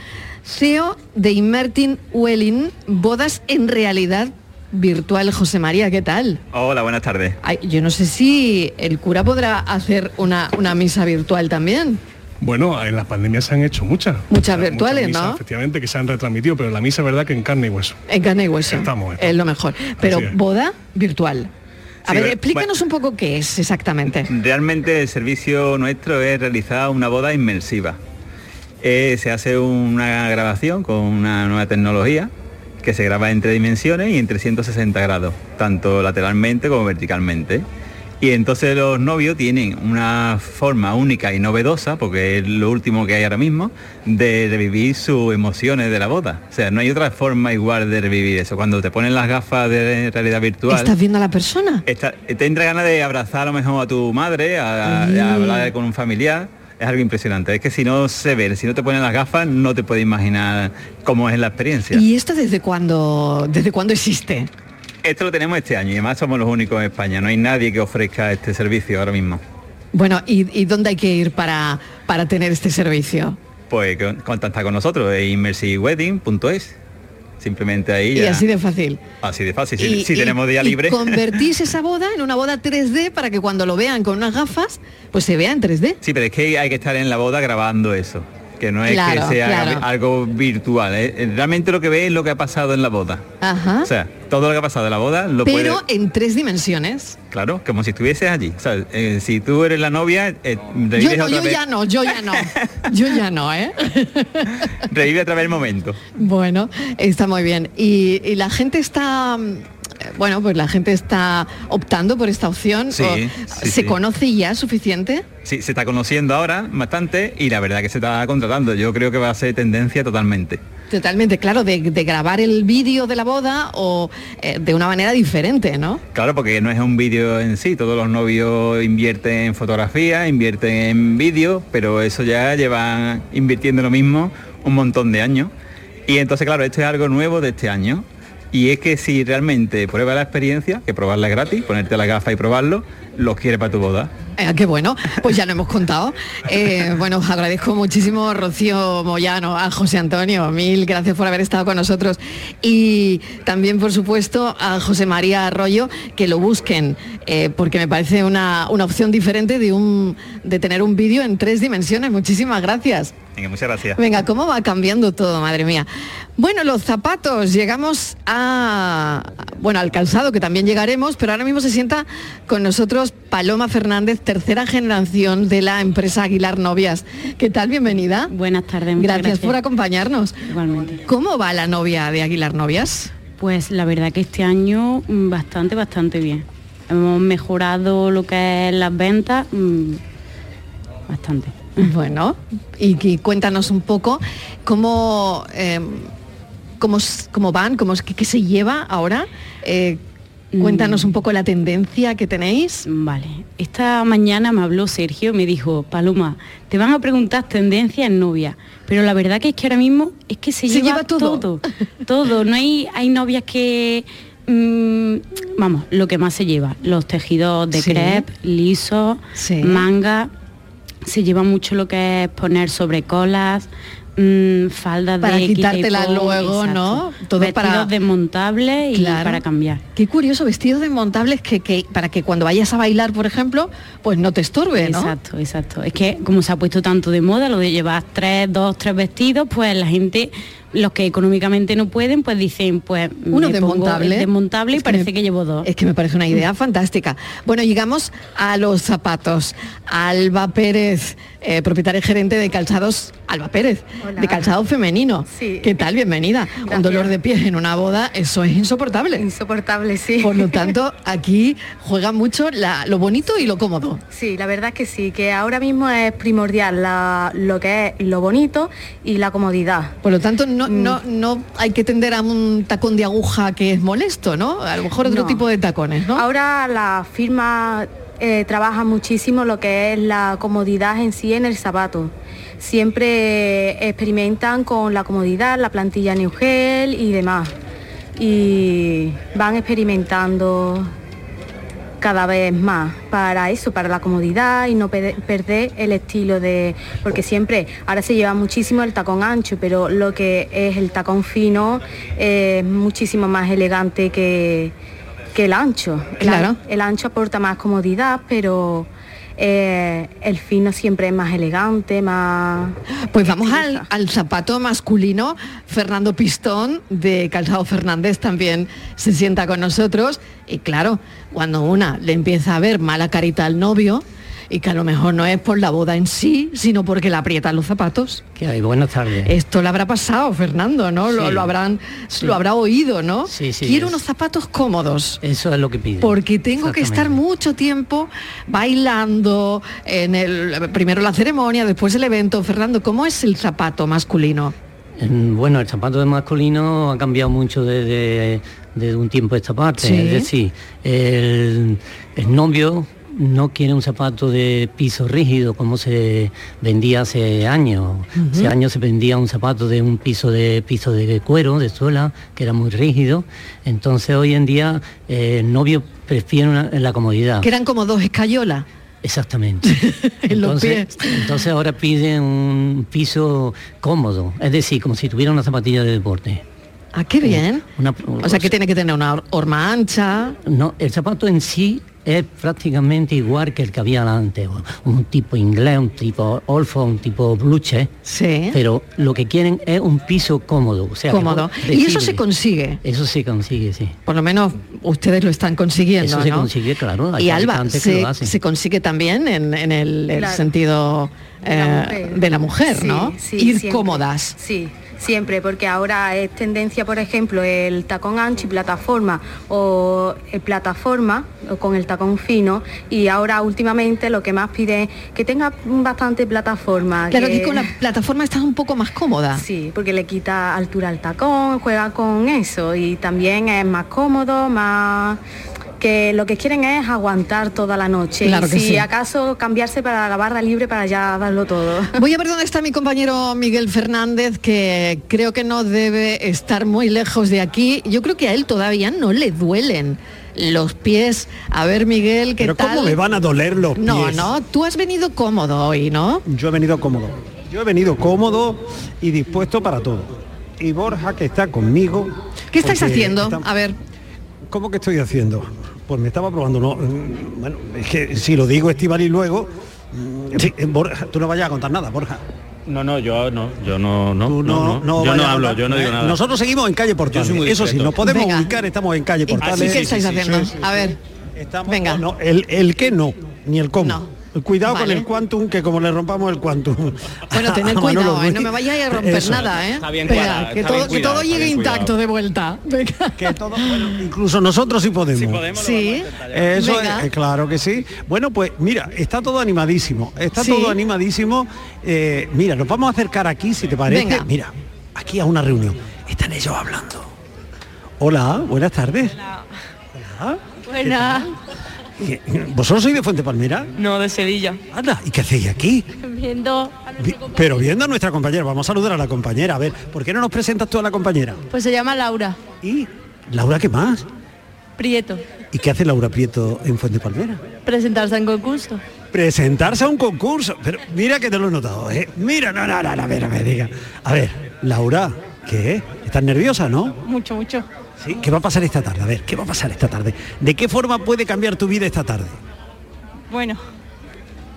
CEO de Inmertin Welling, bodas en realidad virtual. José María, ¿qué tal? Hola, buenas tardes. Ay, yo no sé si el cura podrá hacer una, una misa virtual también. Bueno, en las pandemias se han hecho muchas. Muchas virtuales, misas, ¿no? Efectivamente, que se han retransmitido, pero la misa es verdad que en carne y hueso. En carne y hueso. Estamos, Es lo mejor. Pero boda virtual. A Sí, ver, bueno, explícanos un poco qué es exactamente. Realmente el servicio nuestro es realizar una boda inmersiva. Eh, se hace una grabación con una nueva tecnología que se graba en tres dimensiones y en 360 grados, tanto lateralmente como verticalmente. Y entonces los novios tienen una forma única y novedosa, porque es lo último que hay ahora mismo, de revivir sus emociones de la boda. O sea, no hay otra forma igual de revivir eso. Cuando te ponen las gafas de realidad virtual... ¿Estás viendo a la persona? Está, te entra ganas de abrazar a lo mejor a tu madre, a, a hablar con un familiar. Es algo impresionante. Es que si no se ve, si no te ponen las gafas, no te puedes imaginar cómo es la experiencia. ¿Y esto desde cuándo, desde cuándo existe? Esto lo tenemos este año y además somos los únicos en España. No hay nadie que ofrezca este servicio ahora mismo. Bueno, ¿y, dónde hay que ir para, para tener este servicio? Pues contacta con nosotros immersivewedding.es. Simplemente ahí. Y así de fácil. Así de fácil, si, tenemos día libre. Convertís esa boda en una boda 3D para que cuando lo vean con unas gafas, pues se vea en 3D. Sí, pero es que hay que estar en la boda grabando eso que no es que sea algo virtual. ¿eh? Realmente lo que ve es lo que ha pasado en la boda. Ajá. O sea, todo lo que ha pasado en la boda lo Pero en tres dimensiones. Claro, como si estuvieses allí. O sea, eh, si tú eres la novia, eh, yo, no, yo ya no, yo ya no. (laughs) yo ya no, ¿eh? revive a través del momento. Bueno, está muy bien. y la gente está bueno, pues la gente está optando por esta opción. ¿Se conoce ya suficiente? Sí, se está conociendo ahora bastante y la verdad que se está contratando. Yo creo que va a ser tendencia totalmente. Totalmente, claro, de, grabar el vídeo de la boda o eh, de una manera diferente, ¿no? Claro, porque no es un vídeo en sí, todos los novios invierten en fotografía, invierten en vídeo, pero eso ya lleva invirtiendo lo mismo un montón de años. Y entonces, claro, esto es algo nuevo de este año y es que si realmente prueba la experiencia, que probarla gratis, ponerte la gafa y probarlo, los quiere para tu boda. Eh, qué bueno, pues ya lo hemos contado. Eh, bueno, agradezco muchísimo Rocío Moyano, a José Antonio, mil gracias por haber estado con nosotros. Y también, por supuesto, a José María Arroyo, que lo busquen, eh, porque me parece una, una opción diferente de, un, de tener un vídeo en tres dimensiones. Muchísimas gracias. Venga, muchas gracias. Venga, ¿cómo va cambiando todo, madre mía? Bueno, los zapatos, llegamos a, bueno, al calzado, que también llegaremos, pero ahora mismo se sienta con nosotros Paloma Fernández, tercera generación de la empresa Aguilar Novias. ¿Qué tal? Bienvenida. Buenas tardes. Gracias, gracias, por acompañarnos. Igualmente. ¿Cómo va la novia de Aguilar Novias? Pues la verdad que este año mm, bastante, bastante bien. Hemos mejorado lo que es las ventas mm, bastante. (laughs) Bueno, y, cuéntanos un poco cómo, em, cómo, cómo, van, cómo, qué, qué se lleva ahora. Eh, cuéntanos un poco la tendencia que tenéis. Vale, esta mañana me habló Sergio, me dijo, Paloma, te van a preguntar tendencia en novia, pero la verdad que es que ahora mismo es que se, lleva, todo. (laughs) todo. No hay, hay novias que mm, vamos, lo que más se lleva, los tejidos de crepe, liso, manga, se lleva mucho lo que es poner sobre colas, mmm, faldas para de quitártela luego, ¿no? Todo Vestidos para desmontables y para cambiar. Qué curioso, vestidos desmontables que, que, para que cuando vayas a bailar, por ejemplo, pues no te estorbe, ¿no? Exacto, exacto. Es que como se ha puesto tanto de moda lo de llevar tres, dos, tres vestidos, pues la gente los que económicamente no pueden, pues dicen, pues uno desmontable, desmontable y parece que, llevo dos. Es que me parece una idea fantástica. Bueno, llegamos a los zapatos. Alba Pérez, eh, propietaria y gerente de calzados, Alba Pérez, de calzado femenino. Sí. ¿Qué tal? Bienvenida. Un dolor de pies en una boda, eso es insoportable. Insoportable, sí. Por lo tanto, (laughs) aquí juega mucho lo bonito y lo cómodo. Sí, la verdad es que sí, que ahora mismo es primordial lo que es lo bonito y la comodidad. Por lo tanto, no, mm. no, no hay que tender a un tacón de aguja que es molesto, ¿no? A lo mejor otro tipo de tacones, ¿no? Ahora la firma eh, trabaja muchísimo lo que es la comodidad en sí en el zapato. Siempre experimentan con la comodidad, la plantilla New Gel y demás. Y van experimentando cada vez más para eso, para la comodidad y no perder el estilo de... Porque siempre, ahora se lleva muchísimo el tacón ancho, pero lo que es el tacón fino es muchísimo más elegante que, que el ancho. Claro. El, ancho aporta más comodidad, pero eh, el fino siempre es más elegante, más... Pues vamos al, zapato masculino. Fernando Pistón de Calzado Fernández también se sienta con nosotros. Y claro, cuando una le empieza a ver mala carita al novio, y que a lo mejor no es por la boda en sí, sino porque la aprietan los zapatos. ¿Qué hay? Buenas tardes. Esto le habrá pasado, Fernando, ¿no? Lo, habrán, lo habrá oído, ¿no? Sí, sí. Quiero unos zapatos cómodos. Eso es lo que pide. Porque tengo que estar mucho tiempo bailando en el primero la ceremonia, después el evento. Fernando, ¿cómo es el zapato masculino? Bueno, el zapato de masculino ha cambiado mucho desde, un tiempo a esta parte. Es decir, el, novio no quiere un zapato de piso rígido como se vendía hace años. Hace años se vendía un zapato de un piso de piso de cuero, de suela, que era muy rígido. Entonces hoy en día eh, el novio prefiere la comodidad. Que eran como dos escayolas. Exactamente. (laughs) entonces, entonces ahora piden un piso cómodo, es decir, como si tuviera una zapatilla de deporte. Ah, qué bien. o sea, que tiene que tener una horma ancha. No, el zapato en sí es prácticamente igual que el que había antes, un tipo inglés, un tipo olfo, un tipo bluche, sí. pero lo que quieren es un piso cómodo. O sea, cómodo. Y eso se consigue. Eso se consigue, sí. Por lo menos ustedes lo están consiguiendo. Eso se consigue, claro. y Alba, se, consigue también en, el, sentido de la mujer, eh, ¿no? Ir cómodas. Sí siempre, porque ahora es tendencia, por ejemplo, el tacón ancho y plataforma o el plataforma con el tacón fino y ahora últimamente lo que más pide es que tenga bastante plataforma. Claro que, con la (laughs) plataforma estás un poco más cómoda. Sí, porque le quita altura al tacón, juega con eso y también es más cómodo, más que lo que quieren es aguantar toda la noche claro y si acaso cambiarse para la barra libre para ya darlo todo. (laughs) Voy a ver dónde está mi compañero Miguel Fernández, que creo que no debe estar muy lejos de aquí. Yo creo que a él todavía no le duelen los pies. A ver, Miguel, ¿qué Pero tal? ¿cómo me van a doler los pies? No, no, tú has venido cómodo hoy, ¿no? Yo he venido cómodo. Yo he venido cómodo y dispuesto para todo. Y Borja, que está conmigo... ¿Qué estáis haciendo? A ver. ¿Cómo que estoy haciendo? Pues me estaba probando uno. Mm, bueno, es que si lo digo Estival y luego. Mm, Borja, tú no vayas a contar nada, Borja. No, no, yo no, yo no, no, no, no, no yo no hablo, yo no digo nada. Nosotros seguimos en calle Portales. Eso sí, nos podemos ubicar, estamos en calle Portales. ¿Qué estáis haciendo? a ver. Venga. No, el, el que no, ni el cómo. No. Cuidado con el quantum, que como le rompamos el quantum. Bueno, tened (laughs) cuidado, ¿eh? no me vayáis a romper nada, ¿eh? que, todo, llegue intacto de vuelta. (laughs) Que todo, incluso nosotros sí podemos. Sí, podemos sí. Eso es, eh, claro que sí. Bueno, pues mira, está todo animadísimo. Está todo animadísimo. Eh, mira, nos vamos a acercar aquí, si te parece. Mira, aquí a una reunión. Están ellos hablando. Hola, buenas tardes. Hola. Hola. Buenas. ¿Vosotros sois de Fuente Palmera? No, de Sevilla. Anda, ¿y qué hacéis aquí? Viendo Pero viendo a nuestra compañera, vamos a saludar a la compañera. A ver, ¿por qué no nos presentas tú a la compañera? Pues se llama Laura. ¿Y? ¿Laura qué más? Prieto. ¿Y qué hace Laura Prieto en Fuente Palmera? Presentarse a un concurso. Presentarse a un concurso. Pero mira que te lo he notado, ¿eh? Mira, no, no, no, a ver, a ver, diga. A ver, Laura, ¿qué? ¿Estás nerviosa, no? Mucho, mucho. ¿Qué va a pasar esta tarde? A ver, ¿qué va a pasar esta tarde? ¿De qué forma puede cambiar tu vida esta tarde? Bueno,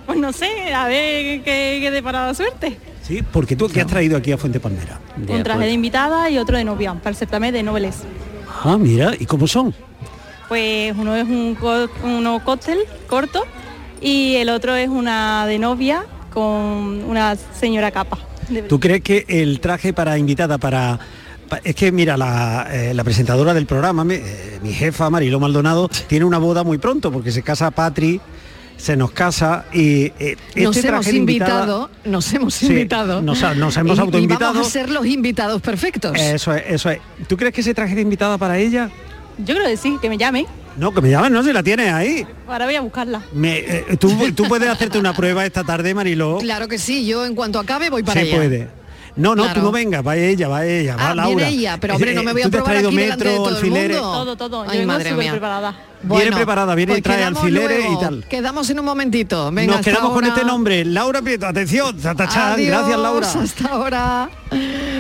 pues no sé, a ver qué, qué depara suerte. Sí, porque tú, ¿qué has traído aquí a Fuente Palmera? Un traje de invitada y otro de novia, para el certamen de noveles. Ah, mira, ¿y cómo son? Pues uno es un uno cóctel corto y el otro es una de novia con una señora capa. ¿Tú crees que el traje para invitada para es que mira, eh, la, presentadora del programa, eh, mi, jefa Marilo Maldonado, tiene una boda muy pronto porque se casa Patri se nos casa y eh, nos este hemos invitado, nos hemos invitado, nos, hemos autoinvitado. Y vamos a ser los invitados perfectos. Eso es, eso es. ¿Tú crees que ese traje de invitada para ella? Yo creo que sí, que me llame. No, que me llamen, no, si la tienes ahí. Ahora voy a buscarla. tú, puedes hacerte una prueba esta tarde, Marilo. Claro que sí, yo en cuanto acabe voy para Se puede. No, no, tú no vengas, va ella, va ella, va ah, Laura. Viene ella, pero hombre, no me voy a ¿Tú te has traído metro, todo alfileres? Todo, todo. Yo Ay, madre mía. preparada. Viene preparada, viene pues trae alfileres y tal. Quedamos en un momentito. Venga, Nos quedamos con este nombre, Laura Prieto. Atención, gracias Laura. Hasta ahora.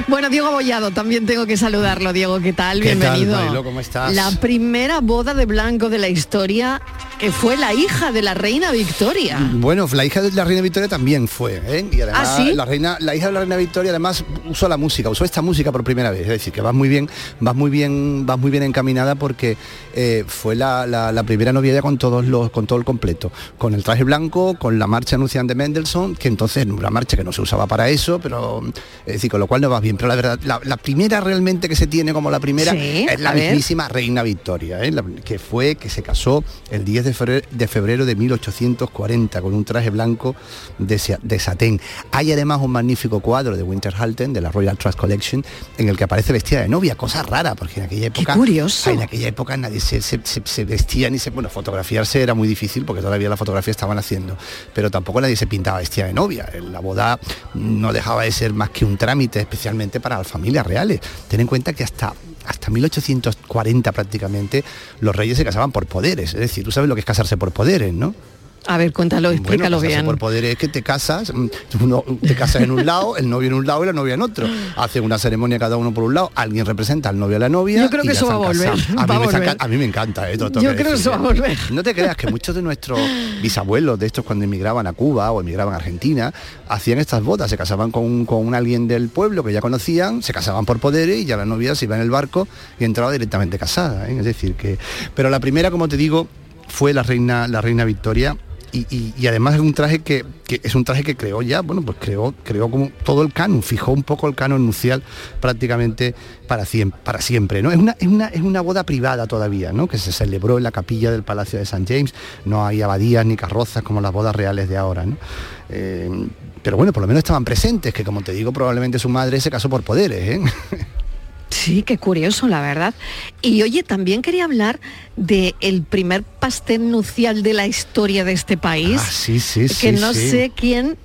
Bueno, Diego Bollado, también tengo que saludarlo. Diego, ¿qué tal? Bienvenido. ¿Cómo estás? La primera boda de blanco de la historia que fue la hija de la reina Victoria. Bueno, la hija de la reina Victoria también fue, ¿eh? Y además ¿Ah, sí? la reina, la hija de la reina Victoria además usó la música, usó esta música por primera vez, es decir, que vas muy bien, vas muy bien, vas muy bien encaminada porque eh, fue la, la, primera novia ya con todos los, con todo el completo, con el traje blanco, con la marcha anunciada de Mendelssohn, que entonces una marcha que no se usaba para eso, pero es decir, con lo cual no va bien. Pero la verdad, la, primera realmente que se tiene como la primera es la mismísima Reina Victoria, ¿eh? que fue, que se casó el 10 de febrero, de febrero de 1840 con un traje blanco de, de satén. Hay además un magnífico cuadro de Winterhalten, de la Royal Trust Collection, en el que aparece vestida de novia, cosa rara, porque en aquella época... curioso. En aquella época nadie se, se, vestía ni se... Bueno, fotografiarse era muy difícil porque todavía la fotografía estaban haciendo, pero tampoco nadie se pintaba vestida de novia. La boda no dejaba de ser más que un trámite, especialmente para las familias reales. Ten en cuenta que hasta hasta 1840 prácticamente los reyes se casaban por poderes, es decir, tú sabes lo que es casarse por poderes, ¿no? A ver, cuéntalo, explícalo bueno, bien. por poder es que te casas, mm, uno te casas en un lado, el novio en un lado y la novia en otro. Hace una ceremonia cada uno por un lado, alguien representa al novio a la novia. Yo creo que eso va a volver. A, mí me encanta, ¿eh? Yo creo que eso va a ¿eh? volver. No te creas que muchos de nuestros bisabuelos de estos cuando emigraban a Cuba o emigraban a Argentina, hacían estas bodas, se casaban con, con alguien del pueblo que ya conocían, se casaban por poderes y ya la novia se iba en el barco y entraba directamente casada. ¿eh? Es decir, que. Pero la primera, como te digo, fue la reina, la reina Victoria y, además es un traje que, es un traje que creó ya, bueno, pues creó, creó como todo el canon, fijó un poco el canon nupcial prácticamente para, para siempre, ¿no? Es una, es, una, es una boda privada todavía, ¿no? Que se celebró en la capilla del Palacio de St. James, no hay abadías ni carrozas como las bodas reales de ahora, ¿no? Eh, pero bueno, por lo menos estaban presentes, que como te digo, probablemente su madre se casó por poderes, ¿eh? (laughs) Sí, qué curioso, la verdad. Y oye, también quería hablar de el primer pastel nupcial de la historia de este país. Ah, sí, sí, que no sé quién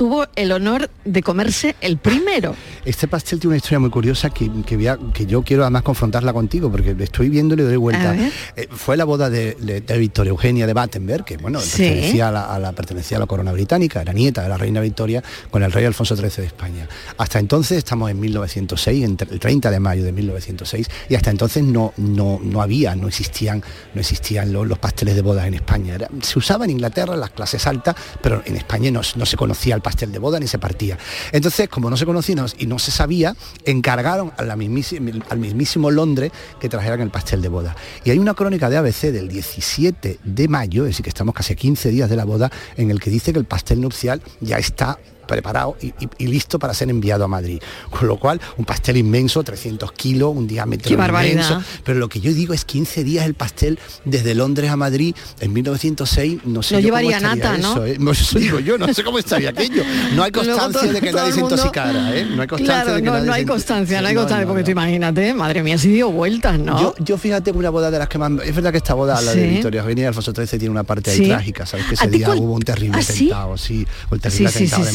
tuvo el honor de comerse el primero. Este pastel tiene una historia muy curiosa que, que, yo quiero además confrontarla contigo porque estoy viendo y le doy vuelta. Eh, fue la boda de, Victoria Eugenia de Battenberg, que bueno, pertenecía, a la, pertenecía a la corona británica, era nieta de la reina Victoria con el rey Alfonso XIII de España. Hasta entonces estamos en 1906, el 30 de mayo de 1906, y hasta entonces no, no, no había, no existían, no existían los, pasteles de bodas en España. se usaba en Inglaterra las clases altas, pero en España no, no se conocía el pastel de boda ni se partía. Entonces, como no se conocía y no se sabía, encargaron a la al mismísimo Londres que trajeran el pastel de boda. Y hay una crónica de ABC del 17 de mayo, es decir, que estamos casi 15 días de la boda, en el que dice que el pastel nupcial ya está preparado y, listo para ser enviado a Madrid. Con lo cual, un pastel inmenso, 300 kilos, un diámetro inmenso. Pero lo que yo digo es 15 días el pastel desde Londres a Madrid en 1906, no sé. No llevaría nata, ¿no? ¿eh? Eso digo yo, no sé cómo estaría aquello. No hay (laughs) constancia de que nadie se intoxicara, ¿eh? No hay constancia de que no, no hay constancia, no hay constancia, porque tú imagínate, madre mía, si dio vueltas, ¿no? Yo, fíjate una boda de las que más... Es verdad que esta boda, la de Victoria Eugenia y Alfonso XIII, tiene una parte ahí trágica, ¿sabes? Que ese día hubo un terrible ¿Ah, atentado, sí, o el terrible atentado de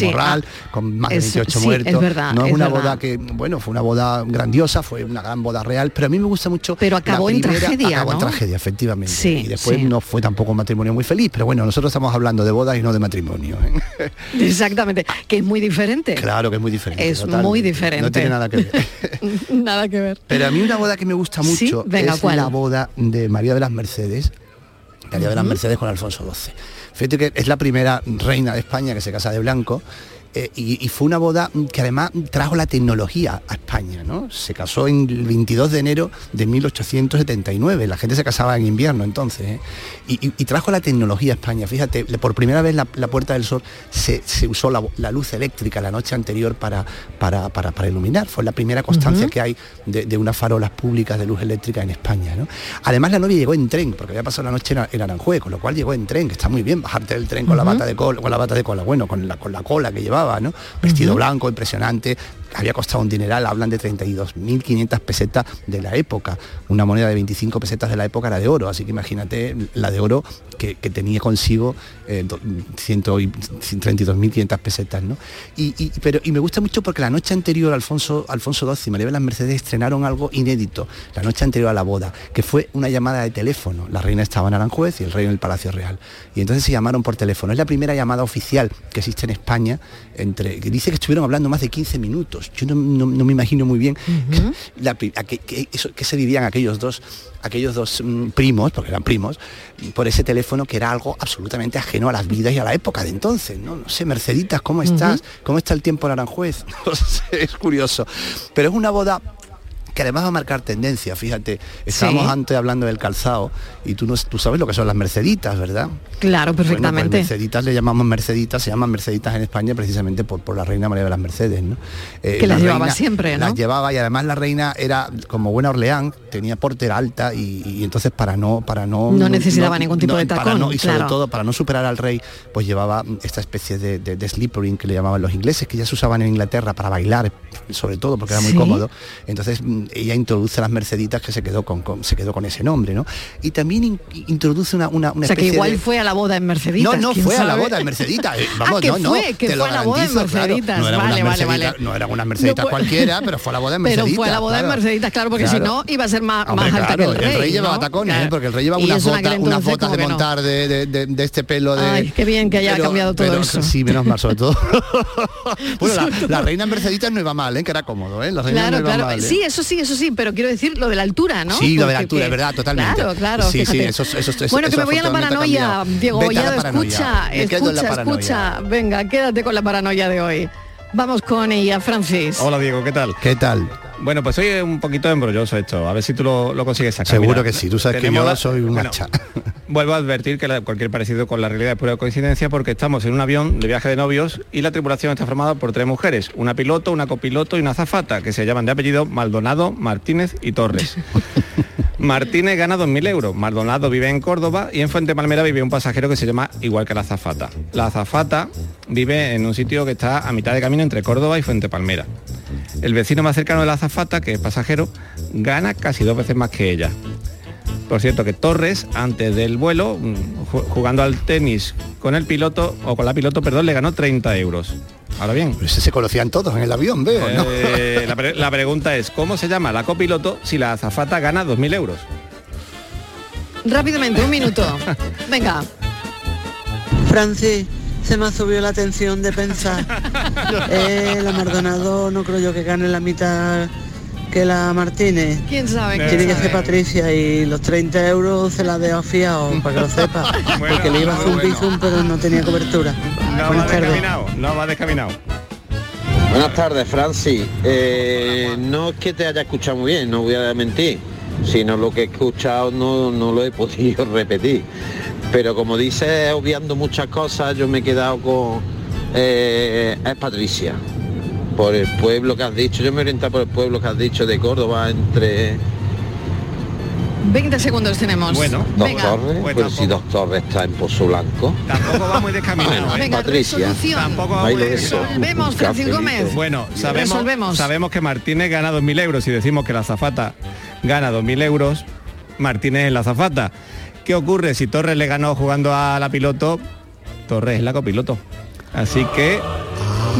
Con más de 28 muertos. Es verdad, no es, una boda que, bueno, fue una boda grandiosa, fue una gran boda real, pero a mí me gusta mucho. Pero acabó en tragedia. Acabó en tragedia, efectivamente. y después no fue tampoco un matrimonio muy feliz, pero bueno, nosotros estamos hablando de bodas y no de matrimonio. ¿eh? (laughs) Exactamente, que es muy diferente. Claro que es muy diferente. Es muy diferente. No tiene nada que ver. (laughs) nada que ver. Pero a mí una boda que me gusta mucho es la boda de María de las Mercedes, María de las Mercedes con Alfonso XII. Fíjate que es la primera reina de España que se casa de blanco eh, y, fue una boda que además trajo la tecnología a España, ¿no? Se casó en el 22 de enero de 1879, la gente se casaba en invierno entonces, ¿eh? y, trajo la tecnología a España. Fíjate, por primera vez la, Puerta del Sol se, usó la, luz eléctrica la noche anterior para, para, para, iluminar, fue la primera constancia que hay de, unas farolas públicas de luz eléctrica en España. ¿no? Además la novia llegó en tren, porque había pasado la noche en, Aranjuez, con lo cual llegó en tren, que está muy bien, bajarte del tren con la bata de cola, con la bata de cola, bueno, con la, con la cola que llevaba Vestido blanco, impresionante, había costado un dineral, hablan de 32.500 pesetas de la época. Una moneda de 25 pesetas de la época era de oro, así que imagínate la de oro que, tenía consigo eh, 132.500 pesetas. ¿no? Y, pero, y me gusta mucho porque la noche anterior Alfonso, Alfonso XII y María de las Mercedes estrenaron algo inédito, la noche anterior a la boda, que fue una llamada de teléfono. La reina estaba en Aranjuez y el rey en el Palacio Real. Y entonces se llamaron por teléfono. Es la primera llamada oficial que existe en España, entre, que dice que estuvieron hablando más de 15 minutos yo no, me imagino muy bien que, se vivían aquellos dos, aquellos dos mm, primos, porque eran primos, por ese teléfono que era algo absolutamente ajeno a las vidas y a la época de entonces. No, no sé, Merceditas, ¿cómo estás? ¿Cómo está el tiempo en Aranjuez? (laughs) No sé, es curioso. Pero es una boda que además va a marcar tendencia, fíjate, estábamos antes hablando del calzado y tú, no, tú sabes lo que son las merceditas, ¿verdad? Claro, pues perfectamente. merceditas le llamamos merceditas, se llaman merceditas en España precisamente por, por la reina María de las Mercedes, ¿no? Eh, que las llevaba siempre, ¿no? Las llevaba y además la reina era como buena Orleán, tenía portera alta y, entonces para no para no no necesitaba ningún tipo de tacón y sobre todo para no superar al rey pues llevaba esta especie de, de, que le llamaban los ingleses que ya se usaban en Inglaterra para bailar sobre todo porque era muy cómodo entonces mm, ella introduce las merceditas que se quedó con, se quedó con ese nombre no y también introduce una, una, o sea que igual fue a la boda en Merceditas no no fue a la boda en Merceditas vamos ah, no fue, que fue a la boda en Merceditas. No, vale, vale, no unas Merceditas cualquiera pero fue a la boda en Merceditas (laughs) pero fue a la boda en Merceditas claro porque si no iba a ser más, más alta que el rey el rey llevaba tacones ¿eh? porque el rey llevaba unas botas unas botas de montar de, este pelo de Ay, qué bien que haya cambiado todo eso. sí menos mal sobre todo. (laughs) (laughs) Bueno la, reina en Merceditas no iba mal ¿eh? que era cómodo ¿eh? la reina claro no iba claro. mal, ¿eh? sí eso sí eso sí pero quiero decir lo de la altura ¿no? sí lo de la altura es verdad totalmente claro claro sí sí eso, eso, bueno que me voy a la paranoia Diego Bollado escucha escucha escucha venga quédate con la paranoia de hoy Vamos con ella, Francis. Hola Diego, ¿qué tal? ¿Qué tal? Bueno, pues soy un poquito embrolloso esto, a ver si tú lo, consigues sacar. Seguro que sí, tú sabes que yo soy un hacha. (laughs) vuelvo a advertir que cualquier parecido con la realidad es pura coincidencia porque estamos en un avión de viaje de novios y la tripulación está formada por tres mujeres, una piloto, una copiloto y una azafata, que se llaman de apellido Maldonado, Martínez y Torres. (laughs) Martínez gana 2.000 euros, Maldonado vive en Córdoba y en Fuente Palmera vive un pasajero que se llama igual que la azafata. La azafata vive en un sitio que está a mitad de camino entre Córdoba y Fuente Palmera. El vecino más cercano de la azafata, que es pasajero, gana casi dos veces más que ella. Por cierto, que Torres, antes del vuelo, mm, jugando al tenis con el piloto, o con la piloto, perdón, le ganó 30 euros. Ahora bien. Pero se conocían todos en el avión, veo, eh, la, pregunta es, ¿cómo se llama la copiloto si la azafata gana 2.000 euros? Rápidamente, un minuto. (laughs) Venga. Francis, se me ha subido la atención de pensar. (laughs) eh, la Mardonado no creo yo que gane la mitad que la Martínez. ¿Quién sabe? Tiene que ser Patricia y los 30 euros se la dejo fiado (laughs) para que lo sepa. porque le iba a hacer un bizum pero no tenía cobertura. No Buenas va descaminado, no va descaminado. Buenas tardes, Francis. Eh, no es que te haya escuchado muy bien, no voy a mentir, sino lo que he escuchado no, no lo he podido (laughs) repetir. Pero como dices, obviando muchas cosas, yo me he quedado con... Eh, es Patricia por el pueblo que has dicho, yo me he por el pueblo que has dicho de Córdoba entre 20 segundos tenemos. Bueno, dos torres, pues, pues si dos torres está en Pozo Blanco. Tampoco va muy descaminado. ¿eh? Venga, Patricia. Tampoco va muy Vemos, Francis Gómez. Bueno, sabemos, sabemos que Martínez gana 2.000 euros y decimos que la zafata gana 2.000 euros, Martínez es la zafata. ¿Qué ocurre si Torres le ganó jugando a la piloto? Torres es la copiloto. Así que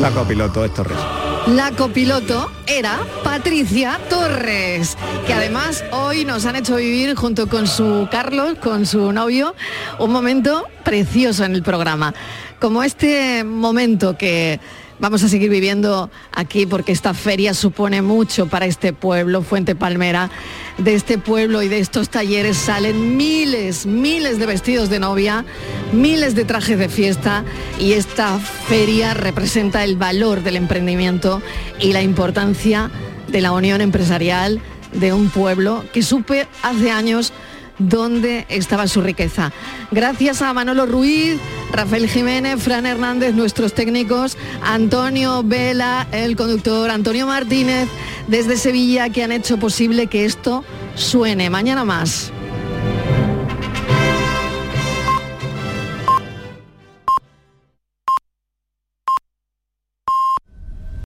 la copiloto es Torres. La copiloto era Patricia Torres, que además hoy nos han hecho vivir junto con su Carlos, con su novio, un momento precioso en el programa. Como este momento que vamos a seguir viviendo aquí porque esta feria supone mucho para este pueblo, Fuente Palmera. De este pueblo y de estos talleres salen miles, miles de vestidos de novia, miles de trajes de fiesta y esta feria representa el valor del emprendimiento y la importancia de la unión empresarial de un pueblo que supe hace años dónde estaba su riqueza. Gracias a Manolo Ruiz, Rafael Jiménez, Fran Hernández, nuestros técnicos, Antonio Vela, el conductor, Antonio Martínez, desde Sevilla, que han hecho posible que esto suene. Mañana más.